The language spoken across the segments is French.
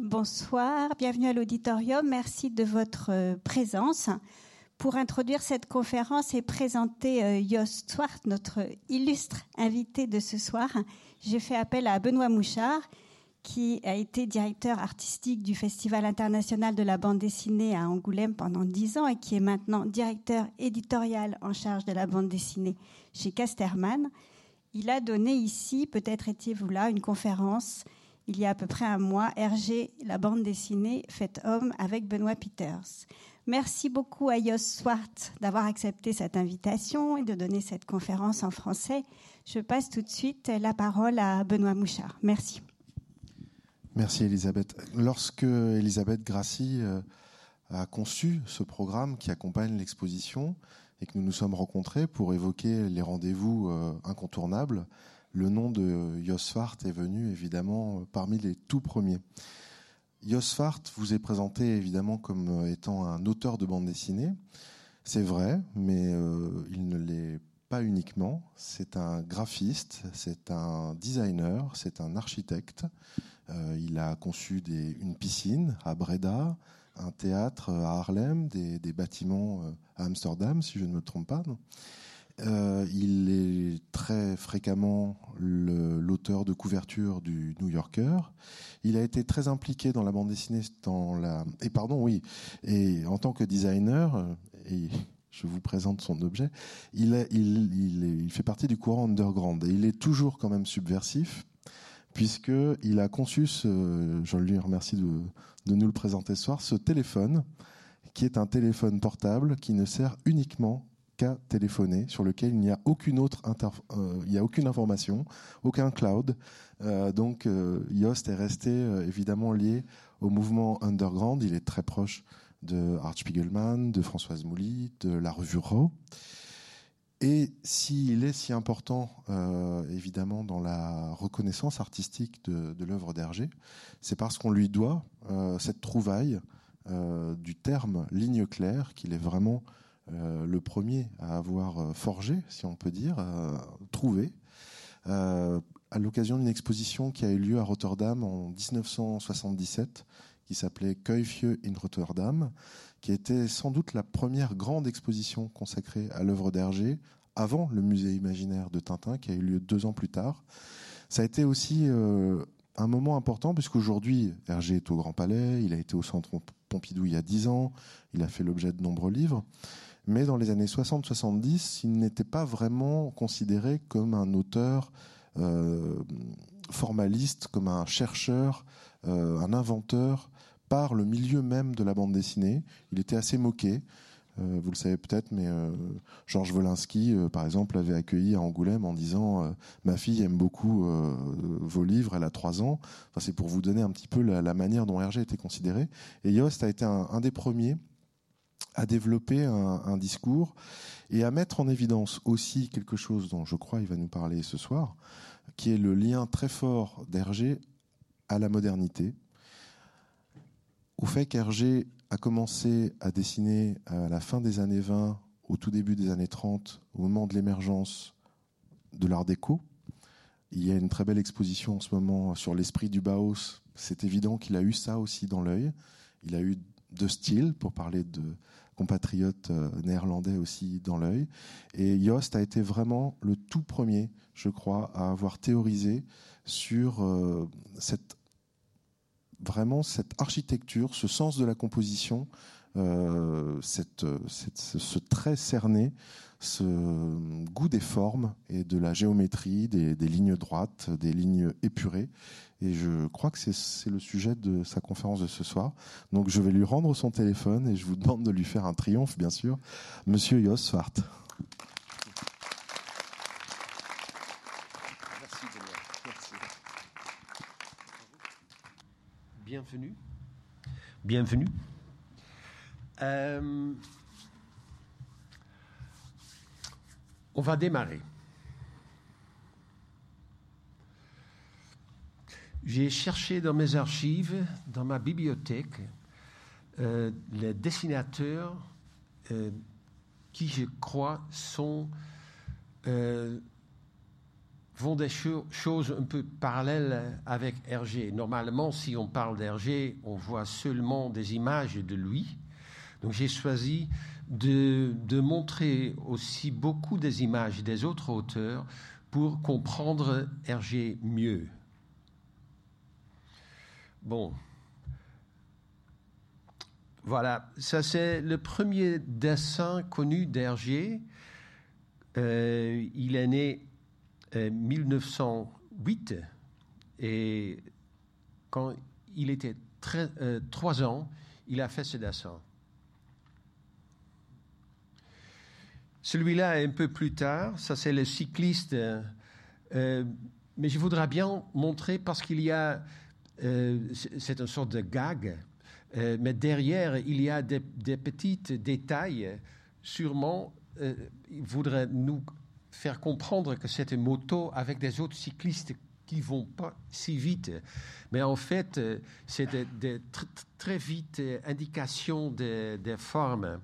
Bonsoir, bienvenue à l'auditorium. Merci de votre euh, présence. Pour introduire cette conférence et présenter euh, Jos Swart, notre illustre invité de ce soir, j'ai fait appel à Benoît Mouchard, qui a été directeur artistique du Festival international de la bande dessinée à Angoulême pendant dix ans et qui est maintenant directeur éditorial en charge de la bande dessinée chez Casterman. Il a donné ici, peut-être étiez-vous là, une conférence il y a à peu près un mois, Hergé, la bande dessinée Fait homme avec Benoît Peters. Merci beaucoup à Jos Swart d'avoir accepté cette invitation et de donner cette conférence en français. Je passe tout de suite la parole à Benoît Mouchard. Merci. Merci Elisabeth. Lorsque Elisabeth Grassi euh, a conçu ce programme qui accompagne l'exposition et que nous nous sommes rencontrés pour évoquer les rendez-vous euh, incontournables, le nom de Josfart est venu évidemment parmi les tout premiers. Josfart vous est présenté évidemment comme étant un auteur de bande dessinée. C'est vrai, mais euh, il ne l'est pas uniquement. C'est un graphiste, c'est un designer, c'est un architecte. Euh, il a conçu une piscine à Breda, un théâtre à Harlem, des, bâtiments euh, à Amsterdam, si je ne me trompe pas. Euh, il est très fréquemment l'auteur de couverture du New Yorker. Il a été très impliqué dans la bande dessinée, dans la et pardon oui, et en tant que designer et je vous présente son objet. Il, il, fait partie du courant underground et il est toujours quand même subversif puisque il a conçu ce, je lui remercie de nous le présenter ce soir, ce téléphone qui est un téléphone portable qui ne sert uniquement qu'à téléphoner, sur lequel il n'y a aucune autre euh, il y a aucune information, aucun cloud. Euh, donc euh, Yoast est resté évidemment lié au mouvement underground. Il est très proche de Art Spiegelman, de Françoise Mouly, de la revue Raw. Et s'il est si important, euh, évidemment, dans la reconnaissance artistique de, l'œuvre d'Hergé, c'est parce qu'on lui doit euh, cette trouvaille euh, du terme ligne claire, qu'il est vraiment euh, le premier à avoir euh, forgé, si on peut dire, trouvé, à l'occasion d'une exposition qui a eu lieu à Rotterdam en 1977 qui s'appelait Kuifje in Rotterdam, qui était sans doute la première grande exposition consacrée à l'œuvre d'Hergé, avant le musée imaginaire de Tintin, qui a eu lieu deux ans plus tard. Ça a été aussi euh, un moment important, puisqu'aujourd'hui, Hergé est au Grand Palais, il a été au Centre Pompidou il y a dix ans, il a fait l'objet de nombreux livres. Mais dans les années 60-70, il n'était pas vraiment considéré comme un auteur euh, formaliste, comme un chercheur, euh, un inventeur par le milieu même de la bande dessinée. Il était assez moqué. Euh, vous le savez peut-être, mais Georges Wolinski, par exemple, l'avait accueilli à Angoulême en disant Ma fille aime beaucoup vos livres, elle a trois ans. Enfin, c'est pour vous donner un petit peu la, manière dont Hergé était considéré. Et Yost a été un, des premiers à développer un, discours et à mettre en évidence aussi quelque chose dont je crois il va nous parler ce soir, qui est le lien très fort d'Hergé à la modernité, au fait qu'Hergé a commencé à dessiner à la fin des années 20, au tout début des années 30, au moment de l'émergence de l'art déco. Il y a une très belle exposition en ce moment sur l'esprit du Bauhaus. C'est évident qu'il a eu ça aussi dans l'œil. Il a eu deux styles, pour parler de compatriotes euh, néerlandais aussi dans l'œil. Et Jost a été vraiment le tout premier, je crois, à avoir théorisé sur euh, cette vraiment cette architecture, ce sens de la composition, euh, cette, ce trait cerné, ce goût des formes et de la géométrie, des, lignes droites, des lignes épurées. Et je crois que c'est le sujet de sa conférence de ce soir. Donc je vais lui rendre son téléphone et je vous demande de lui faire un triomphe, bien sûr. Monsieur Jos Swart. bienvenue. Bienvenue. Euh, on va démarrer. J'ai cherché dans mes archives, dans ma bibliothèque, euh, les dessinateurs euh, qui, je crois, sont font des choses un peu parallèles avec Hergé. Normalement, si on parle d'Hergé, on voit seulement des images de lui. Donc j'ai choisi de, montrer aussi beaucoup des images des autres auteurs pour comprendre Hergé mieux. Bon. Voilà, ça c'est le premier dessin connu d'Hergé. Euh, il est né en 1908 et quand il était euh, trois ans, il a fait ce dessin. Celui-là un peu plus tard, ça c'est le cycliste, euh, mais je voudrais bien montrer parce qu'il y a, c'est une sorte de gag, mais derrière il y a des, petits détails, sûrement il voudrait nous faire comprendre que c'est une moto avec des autres cyclistes qui vont pas si vite. Mais en fait, euh, c'est des, très vite euh, indications des, formes.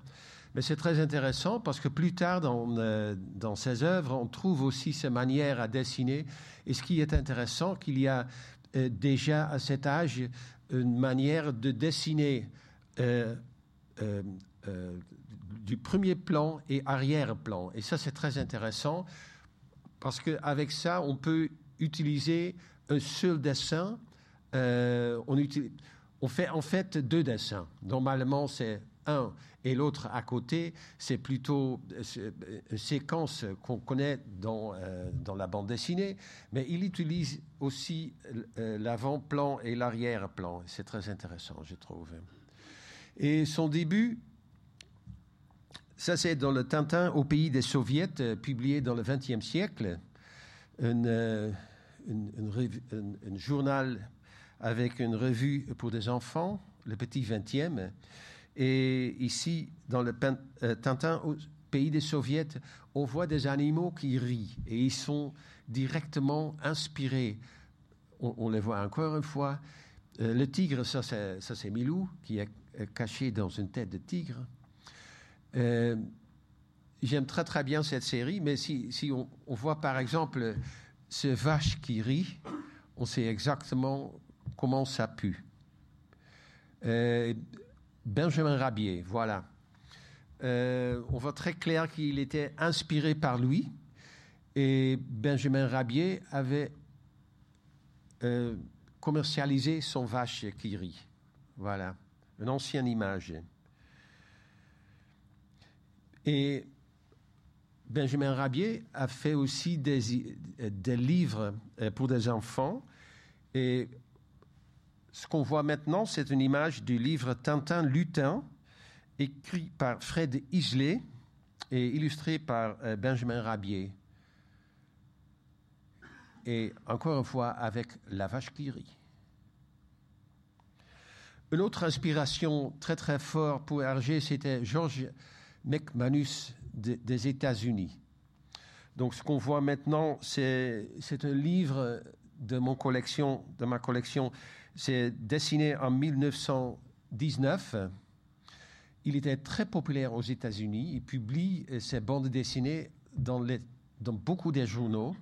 Mais c'est très intéressant parce que plus tard dans, euh, dans ses œuvres, on trouve aussi ces manières à dessiner. Et ce qui est intéressant, qu'il y a déjà à cet âge une manière de dessiner du premier plan et arrière-plan. Et ça, c'est très intéressant parce qu'avec ça, on peut utiliser un seul dessin. Euh, on, fait en fait deux dessins. Normalement, c'est un et l'autre à côté. C'est plutôt euh, une séquence qu'on connaît dans, euh, dans la bande dessinée, mais il utilise aussi l'avant-plan et l'arrière-plan. C'est très intéressant, je trouve. Et son début, ça, c'est dans le Tintin au pays des Soviets, euh, publié dans le XXe siècle. Un, euh, journal avec une revue pour des enfants, le petit 20e. Et ici, dans le euh, Tintin pays des Soviets, on voit des animaux qui rient et ils sont directement inspirés. On, les voit encore une fois. le tigre, ça c'est Milou, qui est caché dans une tête de tigre. Euh, j'aime très très bien cette série, mais si, on, voit par exemple ce vache qui rit, on sait exactement comment ça pue. Euh, Benjamin Rabier, voilà. Euh, on voit très clair qu'il était inspiré par lui. Et Benjamin Rabier avait commercialisé son vache qui rit. Voilà, une ancienne image. Et Benjamin Rabier a fait aussi des, des livres euh, pour des enfants. Et ce qu'on voit maintenant, c'est une image du livre Tintin Lutin, écrit par Fred Isley et illustré par euh, Benjamin Rabier. Et encore une fois, avec la vache qui rit. Une autre inspiration très très forte pour Hergé, c'était Georges McManus des États-Unis. Donc, ce qu'on voit maintenant, c'est un livre de, mon collection, de ma collection. C'est dessiné en 1919. Il était très populaire aux États-Unis. Il publie ses bandes dessinées dans, beaucoup des journaux.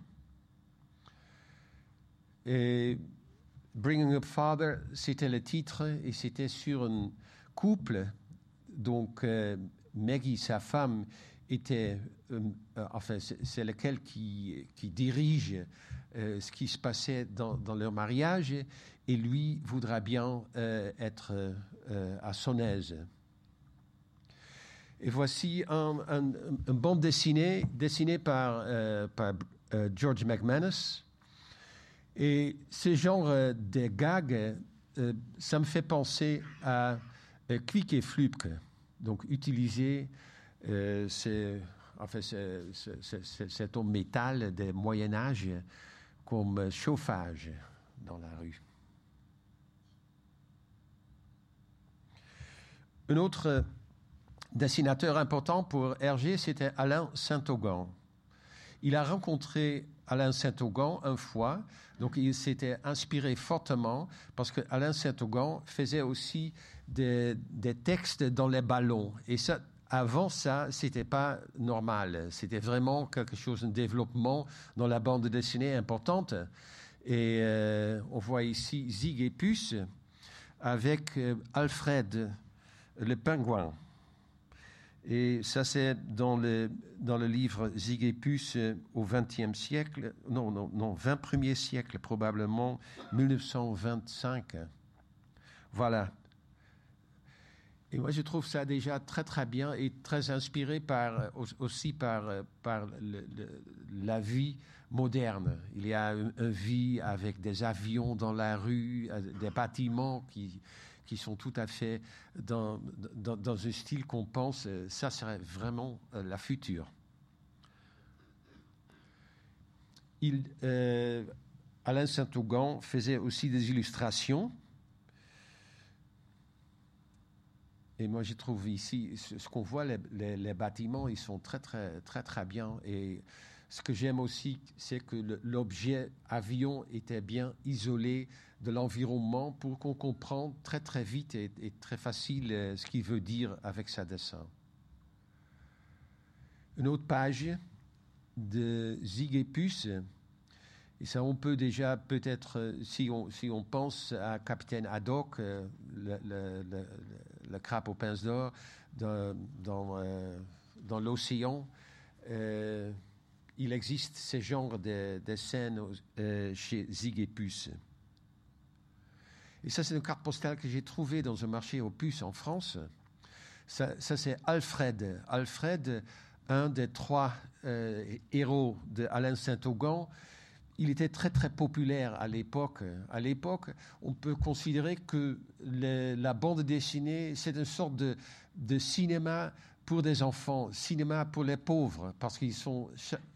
Bringing Up Father, c'était le titre et c'était sur un couple. Donc, euh, Maggie, sa femme, était, euh, euh, enfin, c'est lequel qui dirige euh, ce qui se passait dans, leur mariage, et lui voudra bien être à son aise. Et voici un, un, bande dessinée, dessinée par, George McManus. Et ce genre de gags, ça me fait penser à Quick et Flupke donc utiliser euh, cet homme métal des Moyen Âge comme chauffage dans la rue. Un autre dessinateur important pour Hergé, c'était Alain Saint-Augan. Il a rencontré Alain Saint-Augan une fois, donc il s'était inspiré fortement parce que Alain Saint-Augan faisait aussi des, textes dans les ballons. Et ça, avant ça, c'était pas normal. C'était vraiment quelque chose, un développement dans la bande dessinée importante. Et euh, on voit ici Zig et Puce avec euh, Alfred, le pingouin. Et ça, c'est dans le, dans le livre Zig et Puce euh, au XXe siècle, non, non, non, 21e siècle probablement, 1925. Voilà. Et moi, je trouve ça déjà très, très bien et très inspiré par, aussi par, par la vie moderne. Il y a une, vie avec des avions dans la rue, euh, des bâtiments qui, qui sont tout à fait dans, dans, un style qu'on pense, euh, ça serait vraiment euh, la future. Alain Saint-Augan faisait aussi des illustrations Et moi, je trouve ici, ce qu'on voit, les, bâtiments, ils sont très, très, très, très bien. Et ce que j'aime aussi, c'est que l'objet avion était bien isolé de l'environnement pour qu'on comprenne très, très vite et, très facile euh, ce qu'il veut dire avec sa dessin. Une autre page de Zig et ça, on peut déjà peut-être, euh, si on, si on pense à Capitaine Haddock, euh, le crabe aux pinces d'or euh, dans l'océan. Euh, il existe ce genre de, scènes euh, chez Zig et Puce. Et ça, c'est une carte postale que j'ai trouvée dans un marché aux puces en France. Ça, ça c'est Alfred. Alfred, un des trois héros de Alain Saint-Augan, il était très très populaire à l'époque. À l'époque, on peut considérer que la bande dessinée, c'est une sorte de, cinéma pour des enfants, cinéma pour les pauvres, parce qu'ils sont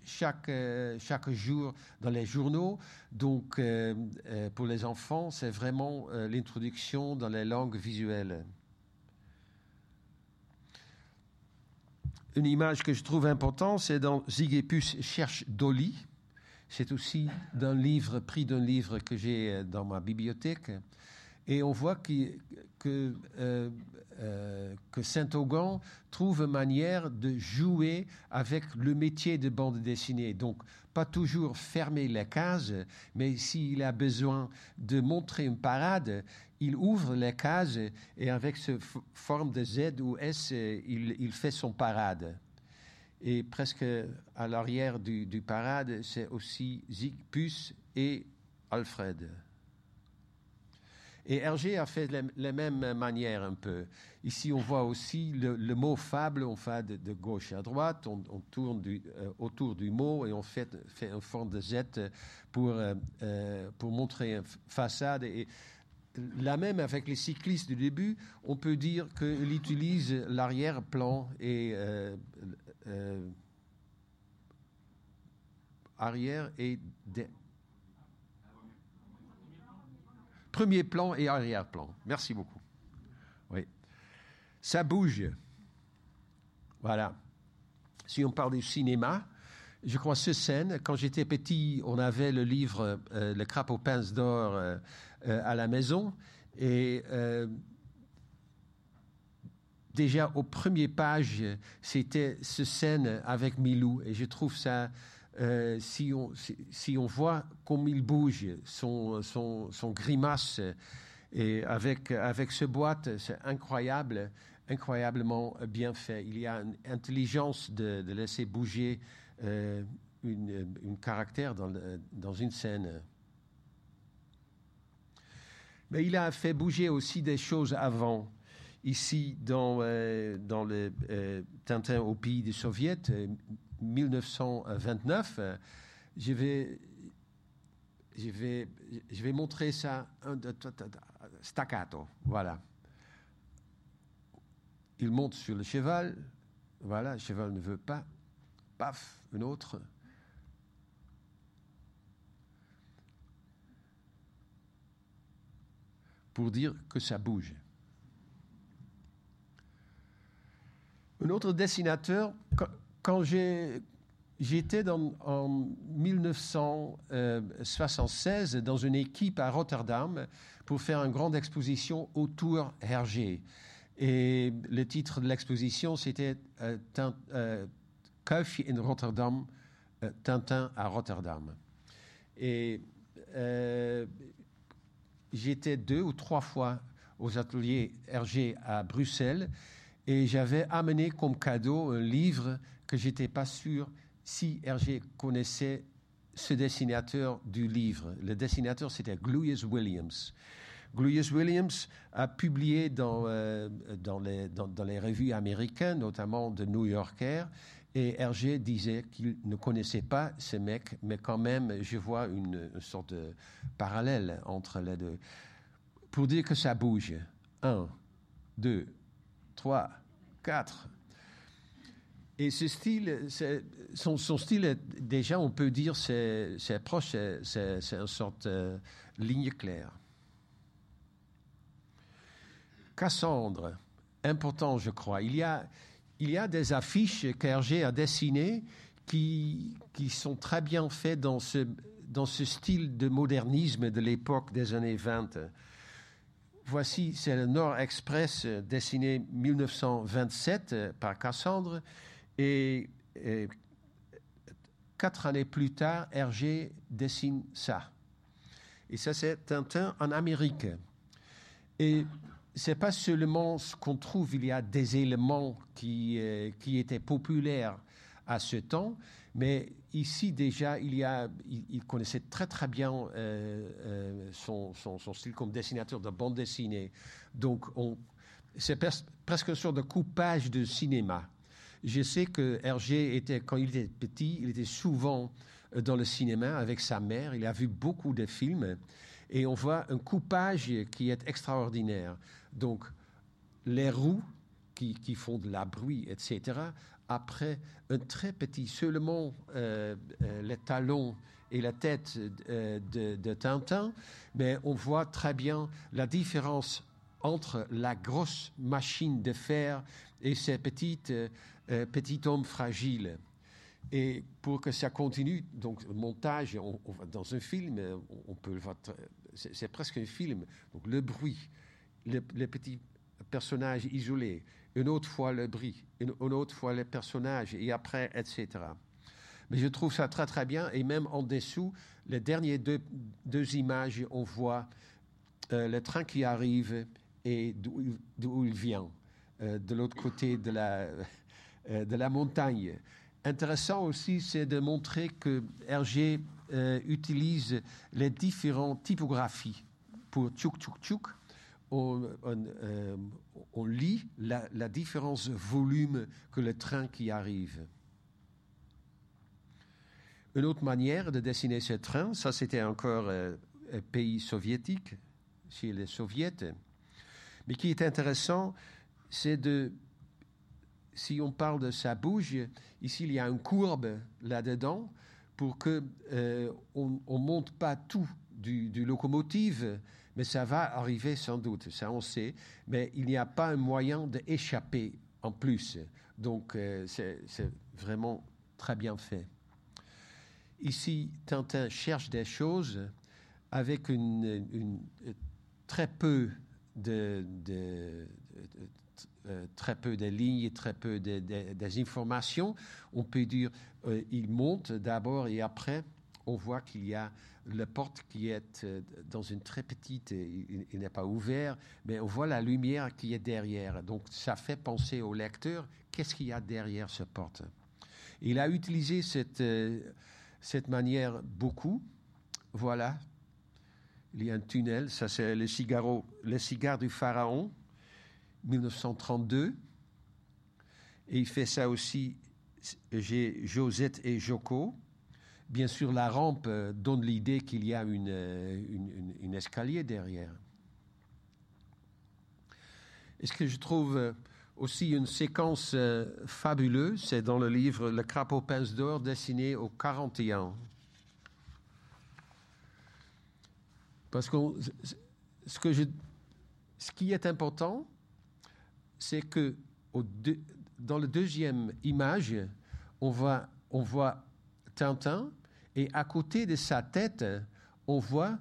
chaque, euh, chaque jour dans les journaux. Donc, euh, euh, pour les enfants, c'est vraiment l'introduction dans les langues visuelles. Une image que je trouve importante, c'est dans Zigépus cherche Dolly. C'est aussi d'un livre, pris d'un livre que j'ai euh, dans ma bibliothèque. Et on voit que, euh, euh, que Saint-Augan trouve une manière de jouer avec le métier de bande dessinée. Donc, pas toujours fermer les cases, mais s'il a besoin de montrer une parade, il ouvre les cases et avec ce forme de Z ou S, il fait son parade. Et presque à l'arrière du, parade, c'est aussi Zigpus et Alfred. Et Hergé a fait la, même manière un peu. Ici, on voit aussi le, mot fable, on fait de, gauche à droite, on, tourne euh, autour du mot et on fait, fait une forme de Z pour, euh, euh, pour montrer une façade. La même avec les cyclistes du début, on peut dire qu'il utilise l'arrière-plan et euh, arrière et premier plan et arrière-plan. Merci beaucoup. Oui. Ça bouge. Voilà. Si on parle du cinéma, je crois ce scène, quand j'étais petit, on avait le livre euh, Le crapaud pince d'or euh, à la maison et déjà aux premières pages, c'était ce scène avec Milou. Et je trouve ça, euh, si, on, si, on voit comme il bouge, son, son, son grimace, et avec, avec ce boîte, c'est incroyable, incroyablement bien fait. Il y a une intelligence de, de laisser bouger euh, une, une, caractère dans, dans une scène. Mais il a fait bouger aussi des choses avant ici dans, euh, dans le euh, Tintin au pays des soviets, 1929. Euh, je vais, je vais, je vais montrer ça staccato. Voilà. Il monte sur le cheval. Voilà, le cheval ne veut pas. Paf, une autre. Pour dire que ça bouge. Un autre dessinateur, quand j'étais en 1976 dans une équipe à Rotterdam pour faire une grande exposition autour Hergé. Et le titre de l'exposition, c'était euh, euh, in Rotterdam, euh, Tintin à Rotterdam. Euh, j'étais deux ou trois fois aux ateliers Hergé à Bruxelles et j'avais amené comme cadeau un livre que j'étais pas sûr si Hergé connaissait ce dessinateur du livre. Le dessinateur, c'était Gluyas Williams. Gluyas Williams a publié dans, euh, dans, les, dans, dans les revues américaines, notamment de New Yorker, et Hergé disait qu'il ne connaissait pas ce mec, mais quand même, je vois une, sorte de parallèle entre les deux. Pour dire que ça bouge. Un, deux, trois, quatre. Et son, style, déjà, on peut dire, c'est proche, c'est- une sorte de ligne claire. Cassandre, important, je crois. Il y a, il y a des affiches qu'Hergé a dessinées qui, qui sont très bien faites dans ce, dans ce style de modernisme de l'époque des années 20. Voici, c'est le Nord Express dessiné 1927 euh, par Cassandre. Et, et quatre années plus tard, Hergé dessine ça. Et ça, c'est Tintin en Amérique. Et c'est pas seulement ce qu'on trouve, il y a des éléments qui, euh, qui étaient populaires à ce temps, mais ici déjà, il, y a, il, connaissait très très bien euh, euh, son, son, style comme dessinateur de bande dessinée. Donc, on- c'est pres- presque une sorte de coupage de cinéma. Je sais que Hergé était, quand il était petit, il était souvent dans le cinéma avec sa mère. Il a vu beaucoup de films et on voit un coupage qui est extraordinaire. Donc, les roues qui, font de la bruit, etc. Après un très petit, seulement euh, euh, les talons et la tête euh, de, Tintin, mais on voit très bien la différence entre la grosse machine de fer et ces petites, petits hommes fragiles. Et pour que ça continue, donc le montage, dans un film, on, peut c'est presque un film. Donc le bruit, le- les petits personnages isolés, une autre fois le bruit, une, autre fois les personnages, et après, etc. Mais je trouve ça très très bien, et même en dessous, les dernières deux, images, on voit euh, le train qui arrive et d'où il- vient, euh, de l'autre côté de la, euh, de la montagne. Intéressant aussi, c'est de montrer que Hergé utilise les différentes typographies. Pour tchouk tchouk tchouk, euh, on lit la, différence de volume que le train qui arrive. Une autre manière de dessiner ce train, ça c'était encore euh, un pays soviétique, chez les soviets, mais qui est intéressant, c'est de, si on parle de sa bouge, ici il y a une courbe là-dedans pour que euh, on, on monte pas tout du locomotive, mais ça va arriver sans doute, ça on sait, mais il n'y a pas un moyen d'échapper en plus. Donc euh, c'est vraiment très bien fait. Ici, Tintin cherche des choses avec une, très peu de, euh, très peu de lignes, très peu de- des informations. On peut dire, euh, il monte d'abord et après, on voit qu'il y a la porte qui est euh, dans une très petite, il, il n'est pas ouvert, mais on voit la lumière qui est derrière. Donc ça fait penser au lecteur, qu'est-ce qu'il y a derrière cette porte? Il a utilisé cette, euh, cette manière beaucoup. Voilà, il y a un tunnel, ça c'est le, cigaro, le cigare du pharaon, 1932. Et il fait ça aussi, j'ai Josette et Joko. Bien sûr, la rampe euh, donne l'idée qu'il y a une, euh, escalier derrière. Et ce que je trouve euh, aussi une séquence fabuleuse, c'est dans le livre Le crapaud pince d'or dessiné au 41. Parce que ce, que ce qui est important, c'est que dans la deuxième image, on voit Tintin et à côté de sa tête, on voit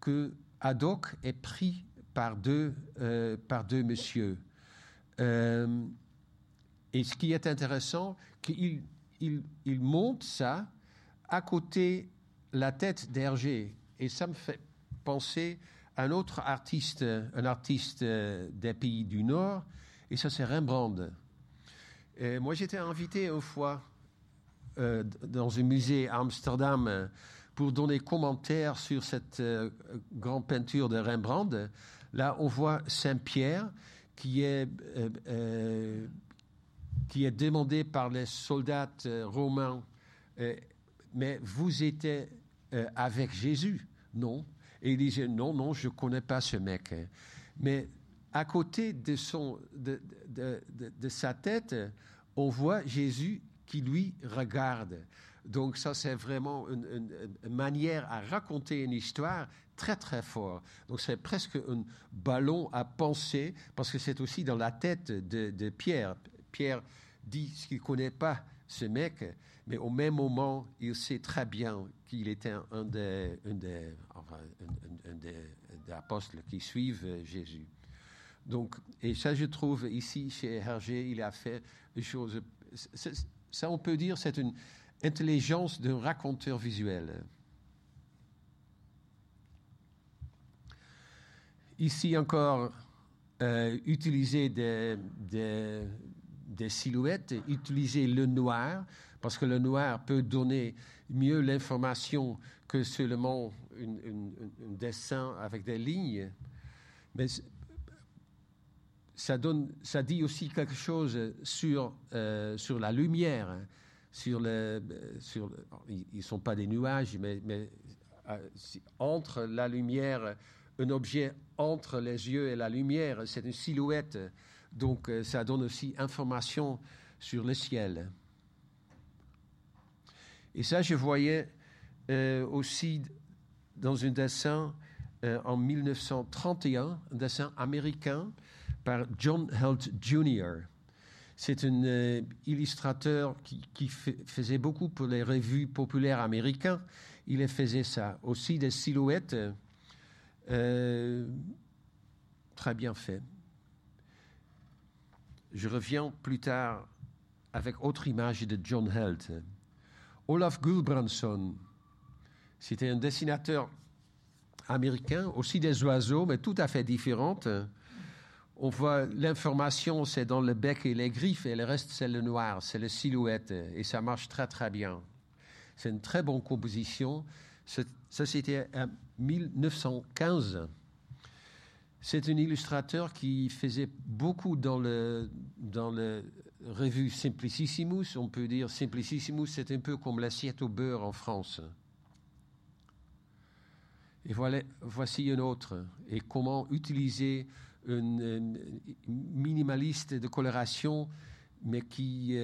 que Haddock est pris par deux, euh, par deux messieurs. Euh, et ce qui est intéressant, qu'il il, monte ça à côté la tête d'Hergé. Et ça me fait penser à un autre artiste, un artiste euh, des pays du Nord, et ça c'est Rembrandt. Moi j'étais invité une fois euh, dans un musée à Amsterdam pour donner commentaires sur cette euh, grande peinture de Rembrandt. Là, on voit Saint-Pierre qui est, qui est demandé par les soldats romains. mais vous étiez avec Jésus Non? Et il disait, non, non, je ne connais pas ce mec. Mais à côté de, son, de, de, sa tête, on voit Jésus qui lui regarde. Donc ça, c'est vraiment une, manière à raconter une histoire très, très fort. Donc c'est presque un ballon à penser, parce que c'est aussi dans la tête de, Pierre. Pierre dit ce qu'il connaît pas ce mec, mais au même moment, il sait très bien qu'il était un des, un des, un, des, apôtres qui suivent Jésus. Donc, et ça, je trouve ici chez Hergé, il a fait des choses. Ça, on peut dire, c'est une intelligence d'un raconteur visuel. Ici encore, euh, utiliser des, des, silhouettes, utiliser le noir, parce que le noir peut donner mieux l'information que seulement un dessin avec des lignes. Mais ça, donne, ça dit aussi quelque chose sur, euh, sur la lumière, sur le, sur ils ne sont pas des nuages, mais, euh, entre la lumière, un objet entre les yeux et la lumière, c'est une silhouette. Donc euh, ça donne aussi information sur le ciel. Et ça, je voyais euh, aussi dans un dessin euh, en 1931, un dessin américain par John Helt Jr. C'est un illustrateur qui, faisait beaucoup pour les revues populaires américaines. Il faisait ça. Aussi des silhouettes très bien faites. Je reviens plus tard avec autre image de John Held. Olaf Gulbranson, c'était un dessinateur américain, aussi des oiseaux, mais tout à fait différentes. On voit l'information, c'est dans le bec et les griffes, et le reste, c'est le noir, c'est la silhouette, et ça marche très très bien. C'est une très bonne composition. Ça, c'était en 1915. C'est un illustrateur qui faisait beaucoup dans le, dans le revue Simplicissimus. On peut dire Simplicissimus, c'est un peu comme l'assiette au beurre en France. Et voilà, voici une autre. Et comment utiliser une, minimaliste de coloration, mais qui,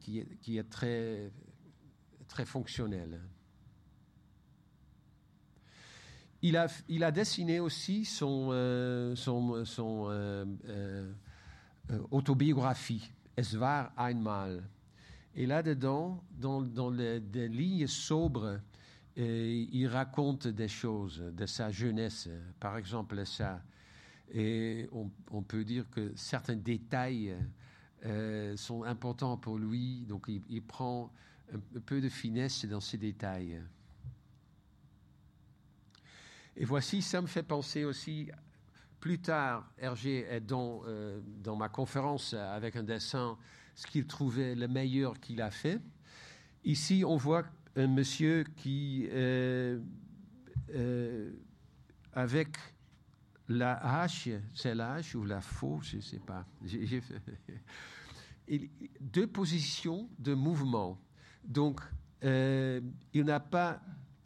qui, est, qui est très, très fonctionnelle. Il a, il a dessiné aussi son, euh, son, son euh, euh, autobiographie, Es war einmal. Et là-dedans, dans, dans les, des lignes sobres, il raconte des choses de sa jeunesse, par exemple ça. Et on, peut dire que certains détails sont importants pour lui, donc il, prend un peu de finesse dans ces détails. Et voici, ça me fait penser aussi, plus tard, Hergé est dans, euh, dans ma conférence avec un dessin, ce qu'il trouvait le meilleur qu'il a fait. Ici, on voit un monsieur qui, euh, euh, avec la hache, c'est la hache ou la faux, je ne sais pas. deux positions de mouvement. Donc, il n'a pas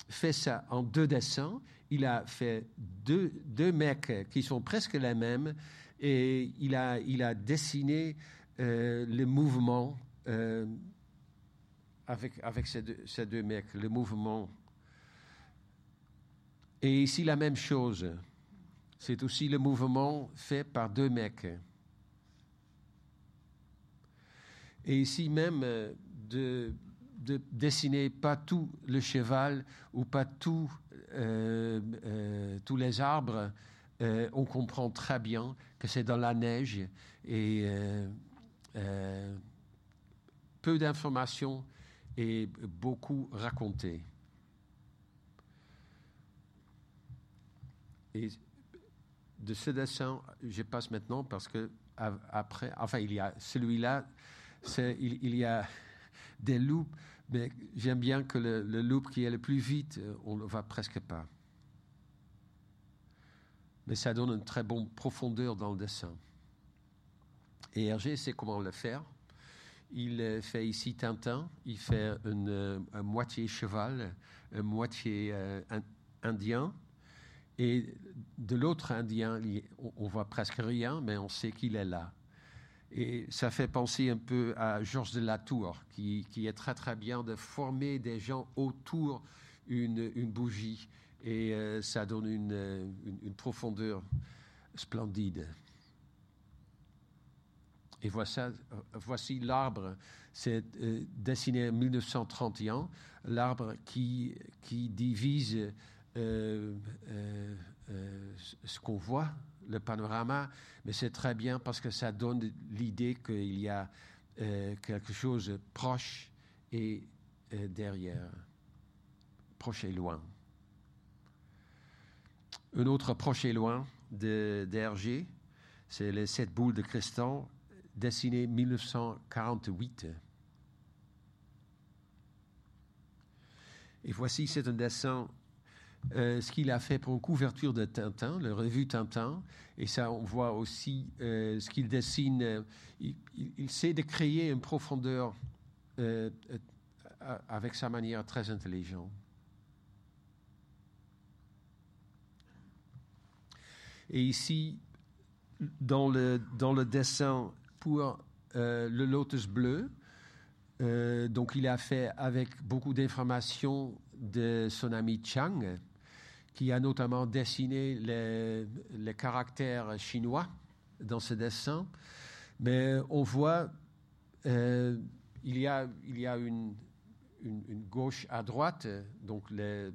fait ça en deux dessins, il a fait deux, mecs qui sont presque les mêmes et il a, dessiné euh, le mouvement euh, avec, avec ces, deux, ces deux mecs, le mouvement. Et ici, la même chose. C'est aussi le mouvement fait par deux mecs. Et ici même, euh, de, de dessiner pas tout le cheval ou pas tout euh, euh, tous les arbres on comprend très bien que c'est dans la neige et peu d'informations et beaucoup raconté. Et de ce dessin, je passe maintenant parce que après, enfin, il y a celui-là, il, y a des loups, mais j'aime bien que le, le loup qui est le plus vite, on ne le voit presque pas. Mais ça donne une très bonne profondeur dans le dessin. Et Hergé sait comment le faire. Il fait ici Tintin, il fait une, un moitié cheval, un moitié euh, indien, et de l'autre Indien, on voit presque rien, mais on sait qu'il est là. Et ça fait penser un peu à Georges de Latour, qui, qui est très très bien de former des gens autour une, une bougie. Et euh, ça donne une, une, profondeur splendide. Et voici, voici l'arbre, c'est euh, dessiné en 1931, l'arbre qui, qui divise euh, euh, euh, ce qu'on voit, le panorama, mais c'est très bien parce que ça donne l'idée qu'il y a quelque chose proche et derrière, proche et loin. Un autre proche et loin d'Hergé, c'est les sept boules de cristal dessinées 1948. Et voici, c'est un dessin euh, ce qu'il a fait pour couverture de Tintin, la revue Tintin. Et ça, on voit aussi euh, ce qu'il dessine. Euh, il, sait de créer une profondeur avec sa manière très intelligente. Et ici, dans le, dans le dessin pour le lotus bleu, donc il a fait avec beaucoup d'informations de son ami Chang, qui a notamment dessiné les, caractères chinois dans ce dessin. Mais on voit, euh, il y a, il y a une, une, gauche à droite, donc euh,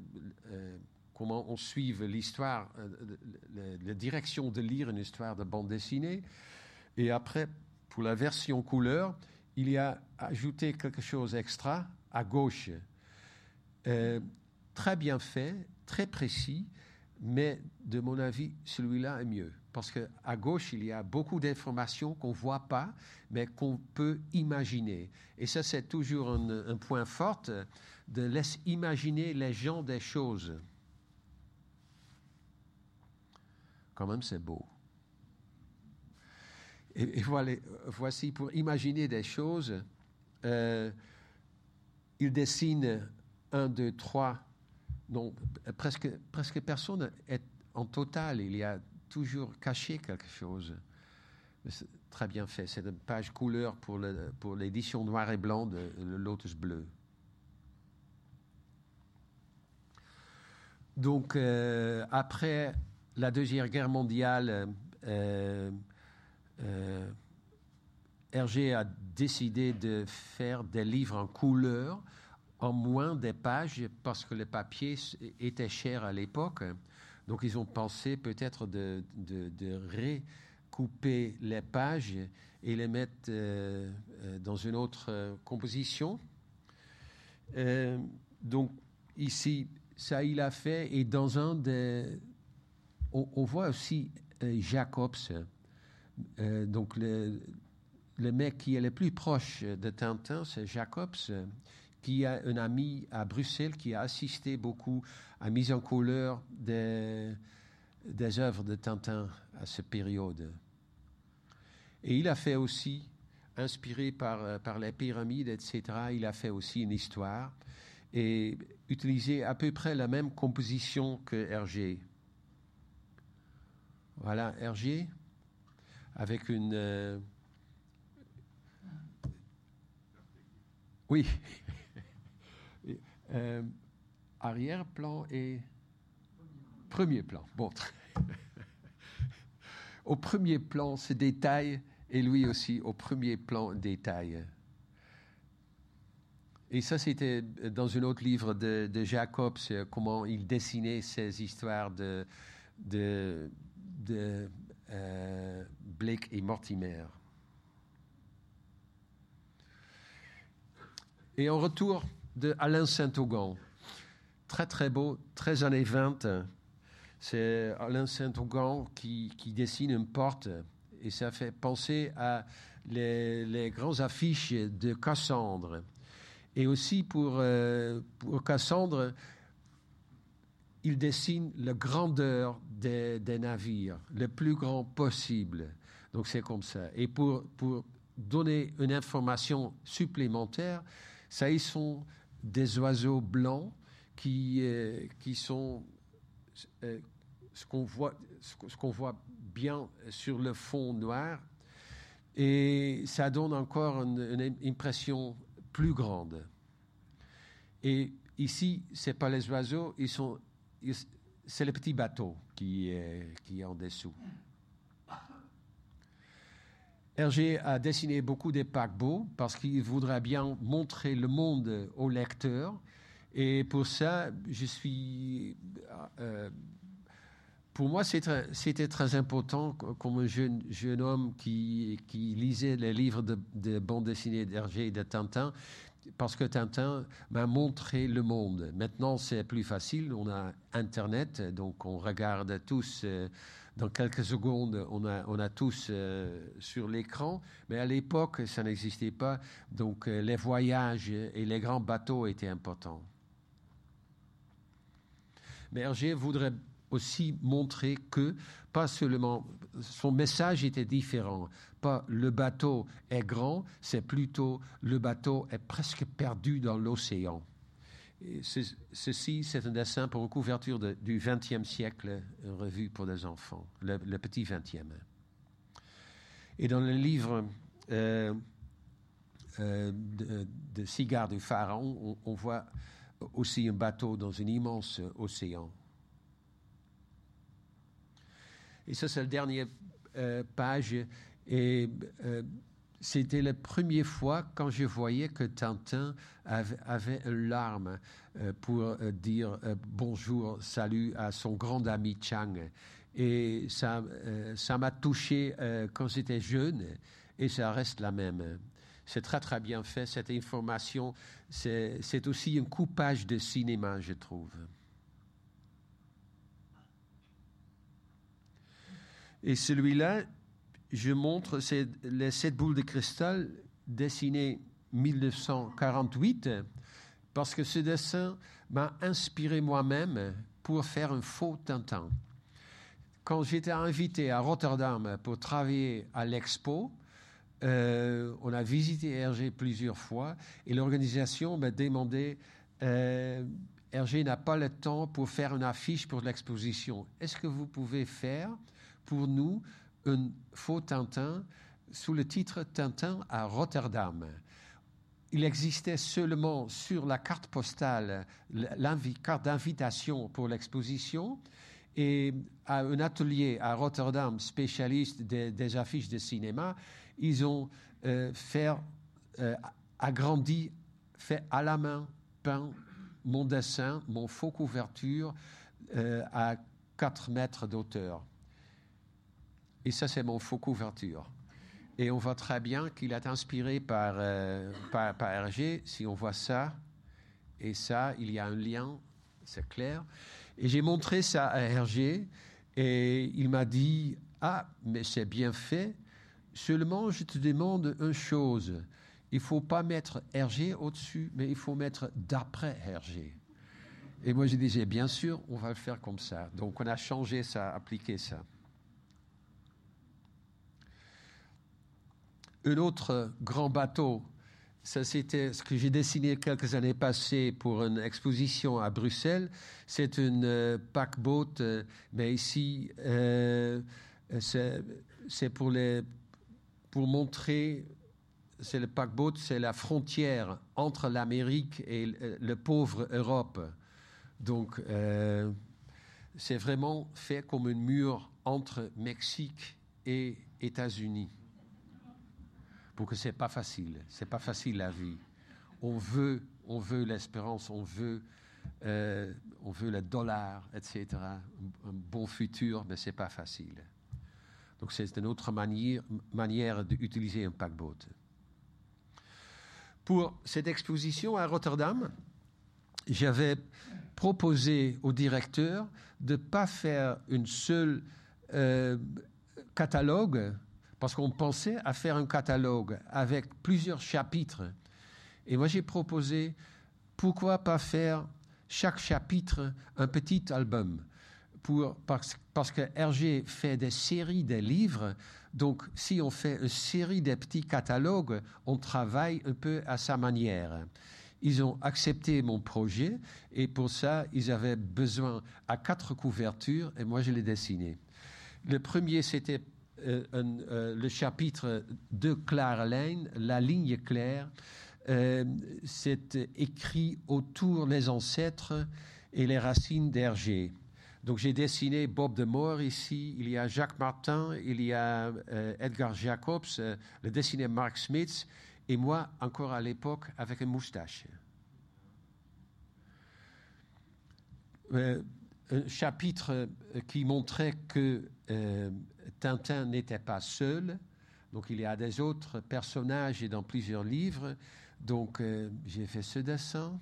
comment on suit l'histoire, euh, la direction de lire une histoire de bande dessinée. Et après, pour la version couleur, il y a ajouté quelque chose extra à gauche. très bien fait, très précis, mais de mon avis, celui-là est mieux. Parce qu'à gauche, il y a beaucoup d'informations qu'on ne voit pas, mais qu'on peut imaginer. Et ça, c'est toujours un, point fort de laisser imaginer les gens des choses. Quand même, c'est beau. Et, voilà, voici pour imaginer des choses, euh, il dessine un, deux, trois non, presque, presque personne est en total. Il y a toujours caché quelque chose. Très bien fait. C'est une page couleur pour, pour l'édition noir et blanc de Lotus bleu. Donc, euh, après la Deuxième Guerre mondiale, euh, euh, Hergé a décidé de faire des livres en couleur en moins des pages parce que le papier était cher à l'époque. Donc ils ont pensé peut-être de, de, recouper les pages et les mettre euh, euh, dans une autre euh, composition. donc ici, ça il a fait et dans un des... On, voit aussi Jacobs, donc le, le mec qui est le plus proche de Tintin, c'est Jacobs qui a un ami à Bruxelles qui a assisté beaucoup à mise en couleur des, œuvres de Tintin à cette période. Et il a fait aussi, inspiré par, par les pyramides, etc., il a fait aussi une histoire et utilisé à peu près la même composition que Hergé. Voilà, Hergé, avec une... Euh, oui, euh, arrière-plan et premier plan. Bon. au premier plan, ce détail, et lui aussi au premier plan, détail. Et ça, c'était dans un autre livre de, Jacobs, comment il dessinait ces histoires de, de, de euh, Blake et Mortimer. Et en retour de Alain Saint-Augan, très très beau, très années 20. C'est Alain Saint-Augan qui, qui, dessine une porte et ça fait penser à les, les grandes affiches de Cassandre. Et aussi pour, euh, pour Cassandre, il dessine la grandeur des, des, navires, le plus grand possible. Donc c'est comme ça. Et pour, pour donner une information supplémentaire, ça, ils sont des oiseaux blancs qui, euh, qui sont euh, ce qu'on voit, voit bien sur le fond noir. Et ça donne encore une, impression plus grande. Et ici, ce n'est pas les oiseaux, c'est le petit bateau qui qui est en dessous. Hergé a dessiné beaucoup des paquebots parce qu'il voudrait bien montrer le monde au lecteur. Et pour ça, je suis. Euh, pour moi, c'était très important comme un jeune, jeune homme qui, qui lisait les livres de, de bande dessinée d'Hergé et de Tintin, parce que Tintin m'a montré le monde. Maintenant, c'est plus facile, on a Internet, donc on regarde tous. Euh, dans quelques secondes, on a, tous euh, sur l'écran, mais à l'époque, ça n'existait pas, donc euh, les voyages et les grands bateaux étaient importants. Mais Hergé voudrait aussi montrer que, pas seulement, son message était différent. Pas le bateau est grand, c'est plutôt le bateau est presque perdu dans l'océan. Ceci, c'est un dessin pour une couverture de, du XXe siècle, une revue pour des enfants, le, le petit XXe. Et dans le livre euh, euh, de, de Cigare du Pharaon, on, voit aussi un bateau dans un immense océan. Et ça, c'est la dernière euh, page. Et euh, c'était la première fois quand je voyais que Tintin avait, une larme euh, pour euh, dire euh, bonjour, salut à son grand ami Chang. Et ça, ça m'a touché quand j'étais jeune et ça reste la même. C'est très très bien fait, cette information. C'est aussi un coupage de cinéma, je trouve. Et celui-là, je montre les sept boules de cristal dessinées 1948 parce que ce dessin m'a inspiré moi-même pour faire un faux Tintin. Quand j'étais invité à Rotterdam pour travailler à l'expo, euh, on a visité Hergé plusieurs fois et l'organisation m'a demandé euh, Hergé n'a pas le temps pour faire une affiche pour l'exposition. Est-ce que vous pouvez faire pour nous un faux Tintin sous le titre Tintin à Rotterdam. Il existait seulement sur la carte postale la carte d'invitation pour l'exposition et à un atelier à Rotterdam spécialiste des, affiches de cinéma, ils ont euh, fait euh, agrandi, fait à la main, peint mon dessin, mon faux couverture euh, à 4 mètres d'auteur. Et ça, c'est mon faux couverture. Et on voit très bien qu'il est inspiré par, euh, par, Hergé. Si on voit ça et ça, il y a un lien, c'est clair. Et j'ai montré ça à Hergé et il m'a dit Ah, mais c'est bien fait. Seulement, je te demande une chose. Il ne faut pas mettre Hergé au-dessus, mais il faut mettre d'après Hergé. Et moi, je disais, bien sûr, on va le faire comme ça. Donc, on a changé ça, appliqué ça. Un autre grand bateau. Ça, c'était ce que j'ai dessiné quelques années passées pour une exposition à Bruxelles. C'est une euh, paquebot, euh, mais ici, euh, c'est pour, montrer, c'est le paquebot, c'est la frontière entre l'Amérique et le, le, pauvre Europe. Donc, euh, c'est vraiment fait comme un mur entre Mexique et États-Unis pour que c'est pas facile. C'est pas facile la vie. On veut, on veut l'espérance, on veut, euh, on veut le dollar, etc. Un, bon futur, mais c'est pas facile. Donc c'est une autre manière, manière d'utiliser un paquebot. Pour cette exposition à Rotterdam, j'avais proposé au directeur de ne pas faire une seule euh, catalogue, parce qu'on pensait à faire un catalogue avec plusieurs chapitres. Et moi, j'ai proposé, pourquoi pas faire chaque chapitre un petit album pour, parce, que Hergé fait des séries de livres. Donc, si on fait une série de petits catalogues, on travaille un peu à sa manière. Ils ont accepté mon projet et pour ça, ils avaient besoin à quatre couvertures et moi, je les dessiné. Le premier, c'était le chapitre de Claire Lane, La ligne claire. Euh, c'est écrit autour des ancêtres et les racines d'Hergé. Donc j'ai dessiné Bob de Moor ici, il y a Jacques Martin, il y a Edgar Jacobs, le dessiné Mark Smith, et moi encore à l'époque avec une moustache. un chapitre qui montrait que Tintin n'était pas seul, donc il y a des autres personnages dans plusieurs livres, donc euh, j'ai fait ce dessin.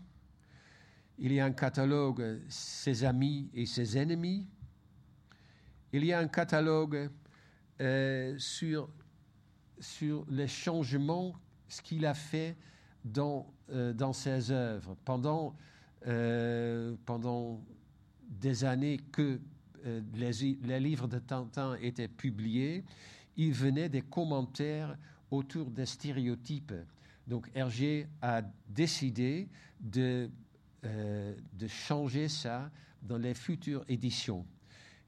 Il y a un catalogue ses amis et ses ennemis. Il y a un catalogue euh, sur, sur les changements, ce qu'il a fait dans, euh, dans ses œuvres. Pendant, pendant des années que les, les, livres de Tintin étaient publiés, il venait des commentaires autour des stéréotypes donc Hergé a décidé de, euh, de changer ça dans les futures éditions.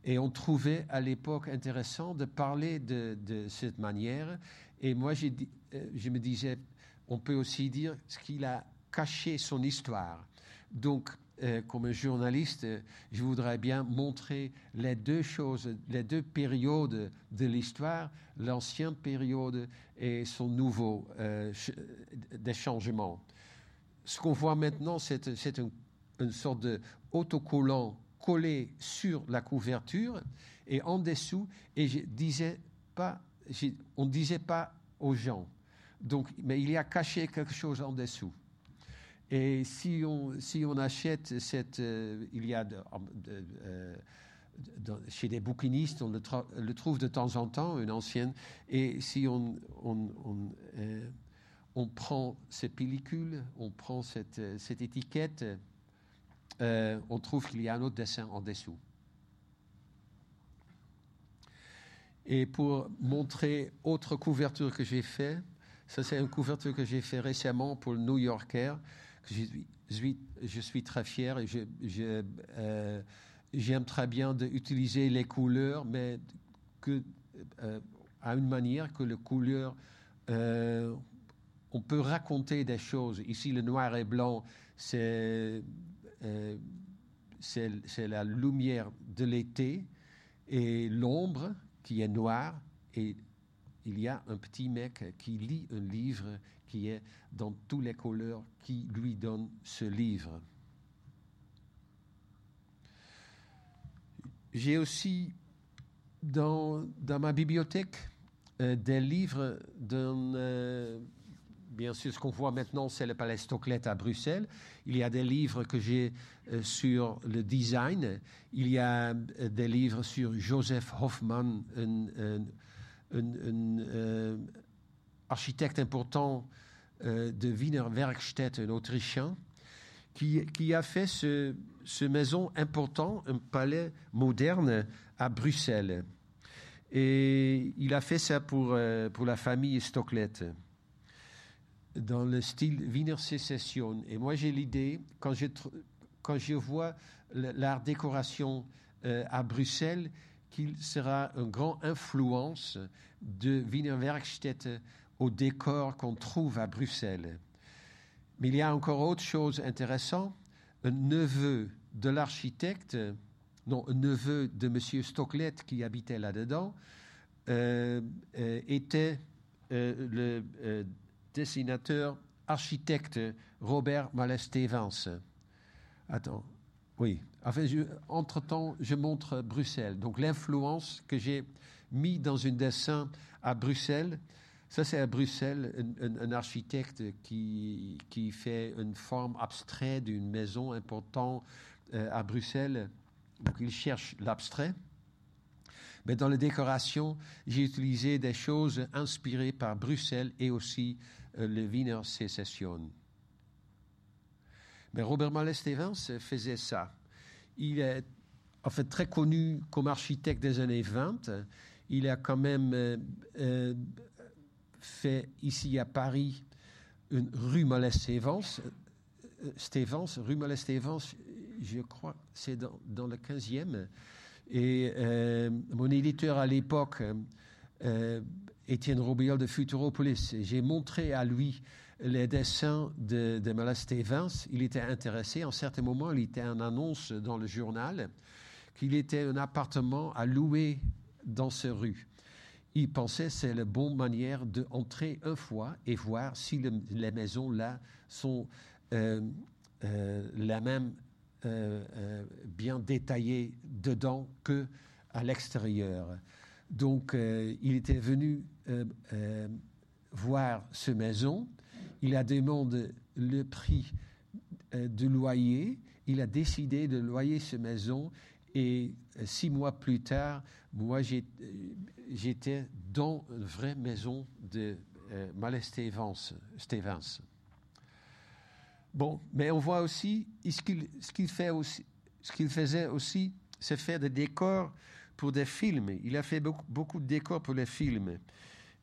Et on trouvait à l'époque intéressant de parler de, de cette manière. Et moi, euh, je me disais, on peut aussi dire ce qu'il a caché son histoire. Donc, euh, comme journaliste, je voudrais bien montrer les deux choses, les deux périodes de l'histoire, l'ancienne période et son nouveau euh, des changements. Ce qu'on voit maintenant, c'est une sorte d'autocollant collé sur la couverture et en dessous, et on ne disait pas aux gens. Donc, mais il y a caché quelque chose en dessous. Et si on, si on achète cette. Euh, il y a euh, chez des bouquinistes, on le, trouve de temps en temps, une ancienne. Et si on, on, on, euh, prend ces pellicules, on prend cette, cette étiquette, on trouve qu'il y a un autre dessin en dessous. Et pour montrer autre couverture que j'ai fait, ça c'est une couverture que j'ai fait récemment pour le New Yorker je suis, très fier et euh, j'aime très bien d'utiliser les couleurs, mais euh, à une manière que les couleurs, euh, on peut raconter des choses. Ici, le noir et blanc, c'est, la lumière de l'été et l'ombre qui est noire et il y a un petit mec qui lit un livre qui est dans tous les couleurs qui lui donne ce livre. J'ai aussi dans, dans, ma bibliothèque euh, des livres d'un... Euh, bien sûr, ce qu'on voit maintenant, c'est le Palais Stocklet à Bruxelles. Il y a des livres que j'ai euh, sur le design. Il y a des livres sur Joseph Hoffmann, un, un architecte important de Wiener Werkstätte, un Autrichien, qui, a fait ce, maison important, un palais moderne à Bruxelles. Et il a fait ça pour, euh, pour la famille Stocklet, dans le style Wiener Secession. Et moi, j'ai l'idée, quand je, quand je vois l'art décoration euh, à Bruxelles, qu'il sera une grande influence de Wiener Werkstätte au décor qu'on trouve à Bruxelles. Mais il y a encore autre chose intéressante. Un neveu de l'architecte, non, un neveu de M. Stocklet qui habitait là-dedans, euh, euh, était euh, le dessinateur architecte Robert Malestevens. Attends, oui. Enfin, entre-temps, je montre Bruxelles. Donc l'influence que j'ai mis dans un dessin à Bruxelles. Ça, c'est à Bruxelles, un, architecte qui, qui fait une forme abstraite d'une maison importante euh, à Bruxelles. Donc, il cherche l'abstrait. Mais dans les décorations, j'ai utilisé des choses inspirées par Bruxelles et aussi euh, le Wiener Secession. Mais Robert Mallet Stevens faisait ça. Il est en fait très connu comme architecte des années 20. Il a quand même euh, fait ici à Paris une rue Mallet Stevens. Euh, Stevens, rue Mallet Stevens, je crois, c'est dans, dans le 15e. Et euh, mon éditeur à l'époque, euh, Étienne de Futuropolis, j'ai montré à lui les dessins de, de Stevens. Il était intéressé. En certains moments, il était en annonce dans le journal qu'il était un appartement à louer dans ces rues. Il pensait que c'est la bonne manière d'entrer une fois et voir si le- les maisons là sont euh, euh, la même euh, bien détaillées dedans que à l'extérieur. Donc, il était venu voir ce maison. Il a demandé le prix du loyer. Il a décidé de loyer cette maison. Et six mois plus tard, moi, j'ai- j'étais dans une vraie maison de euh, Mallet Stevens. Bon, mais on voit aussi ce qu'il fait aussi, ce qu'il faisait aussi, c'est faire des décors pour des films. Il a fait beaucoup, de décors pour les films.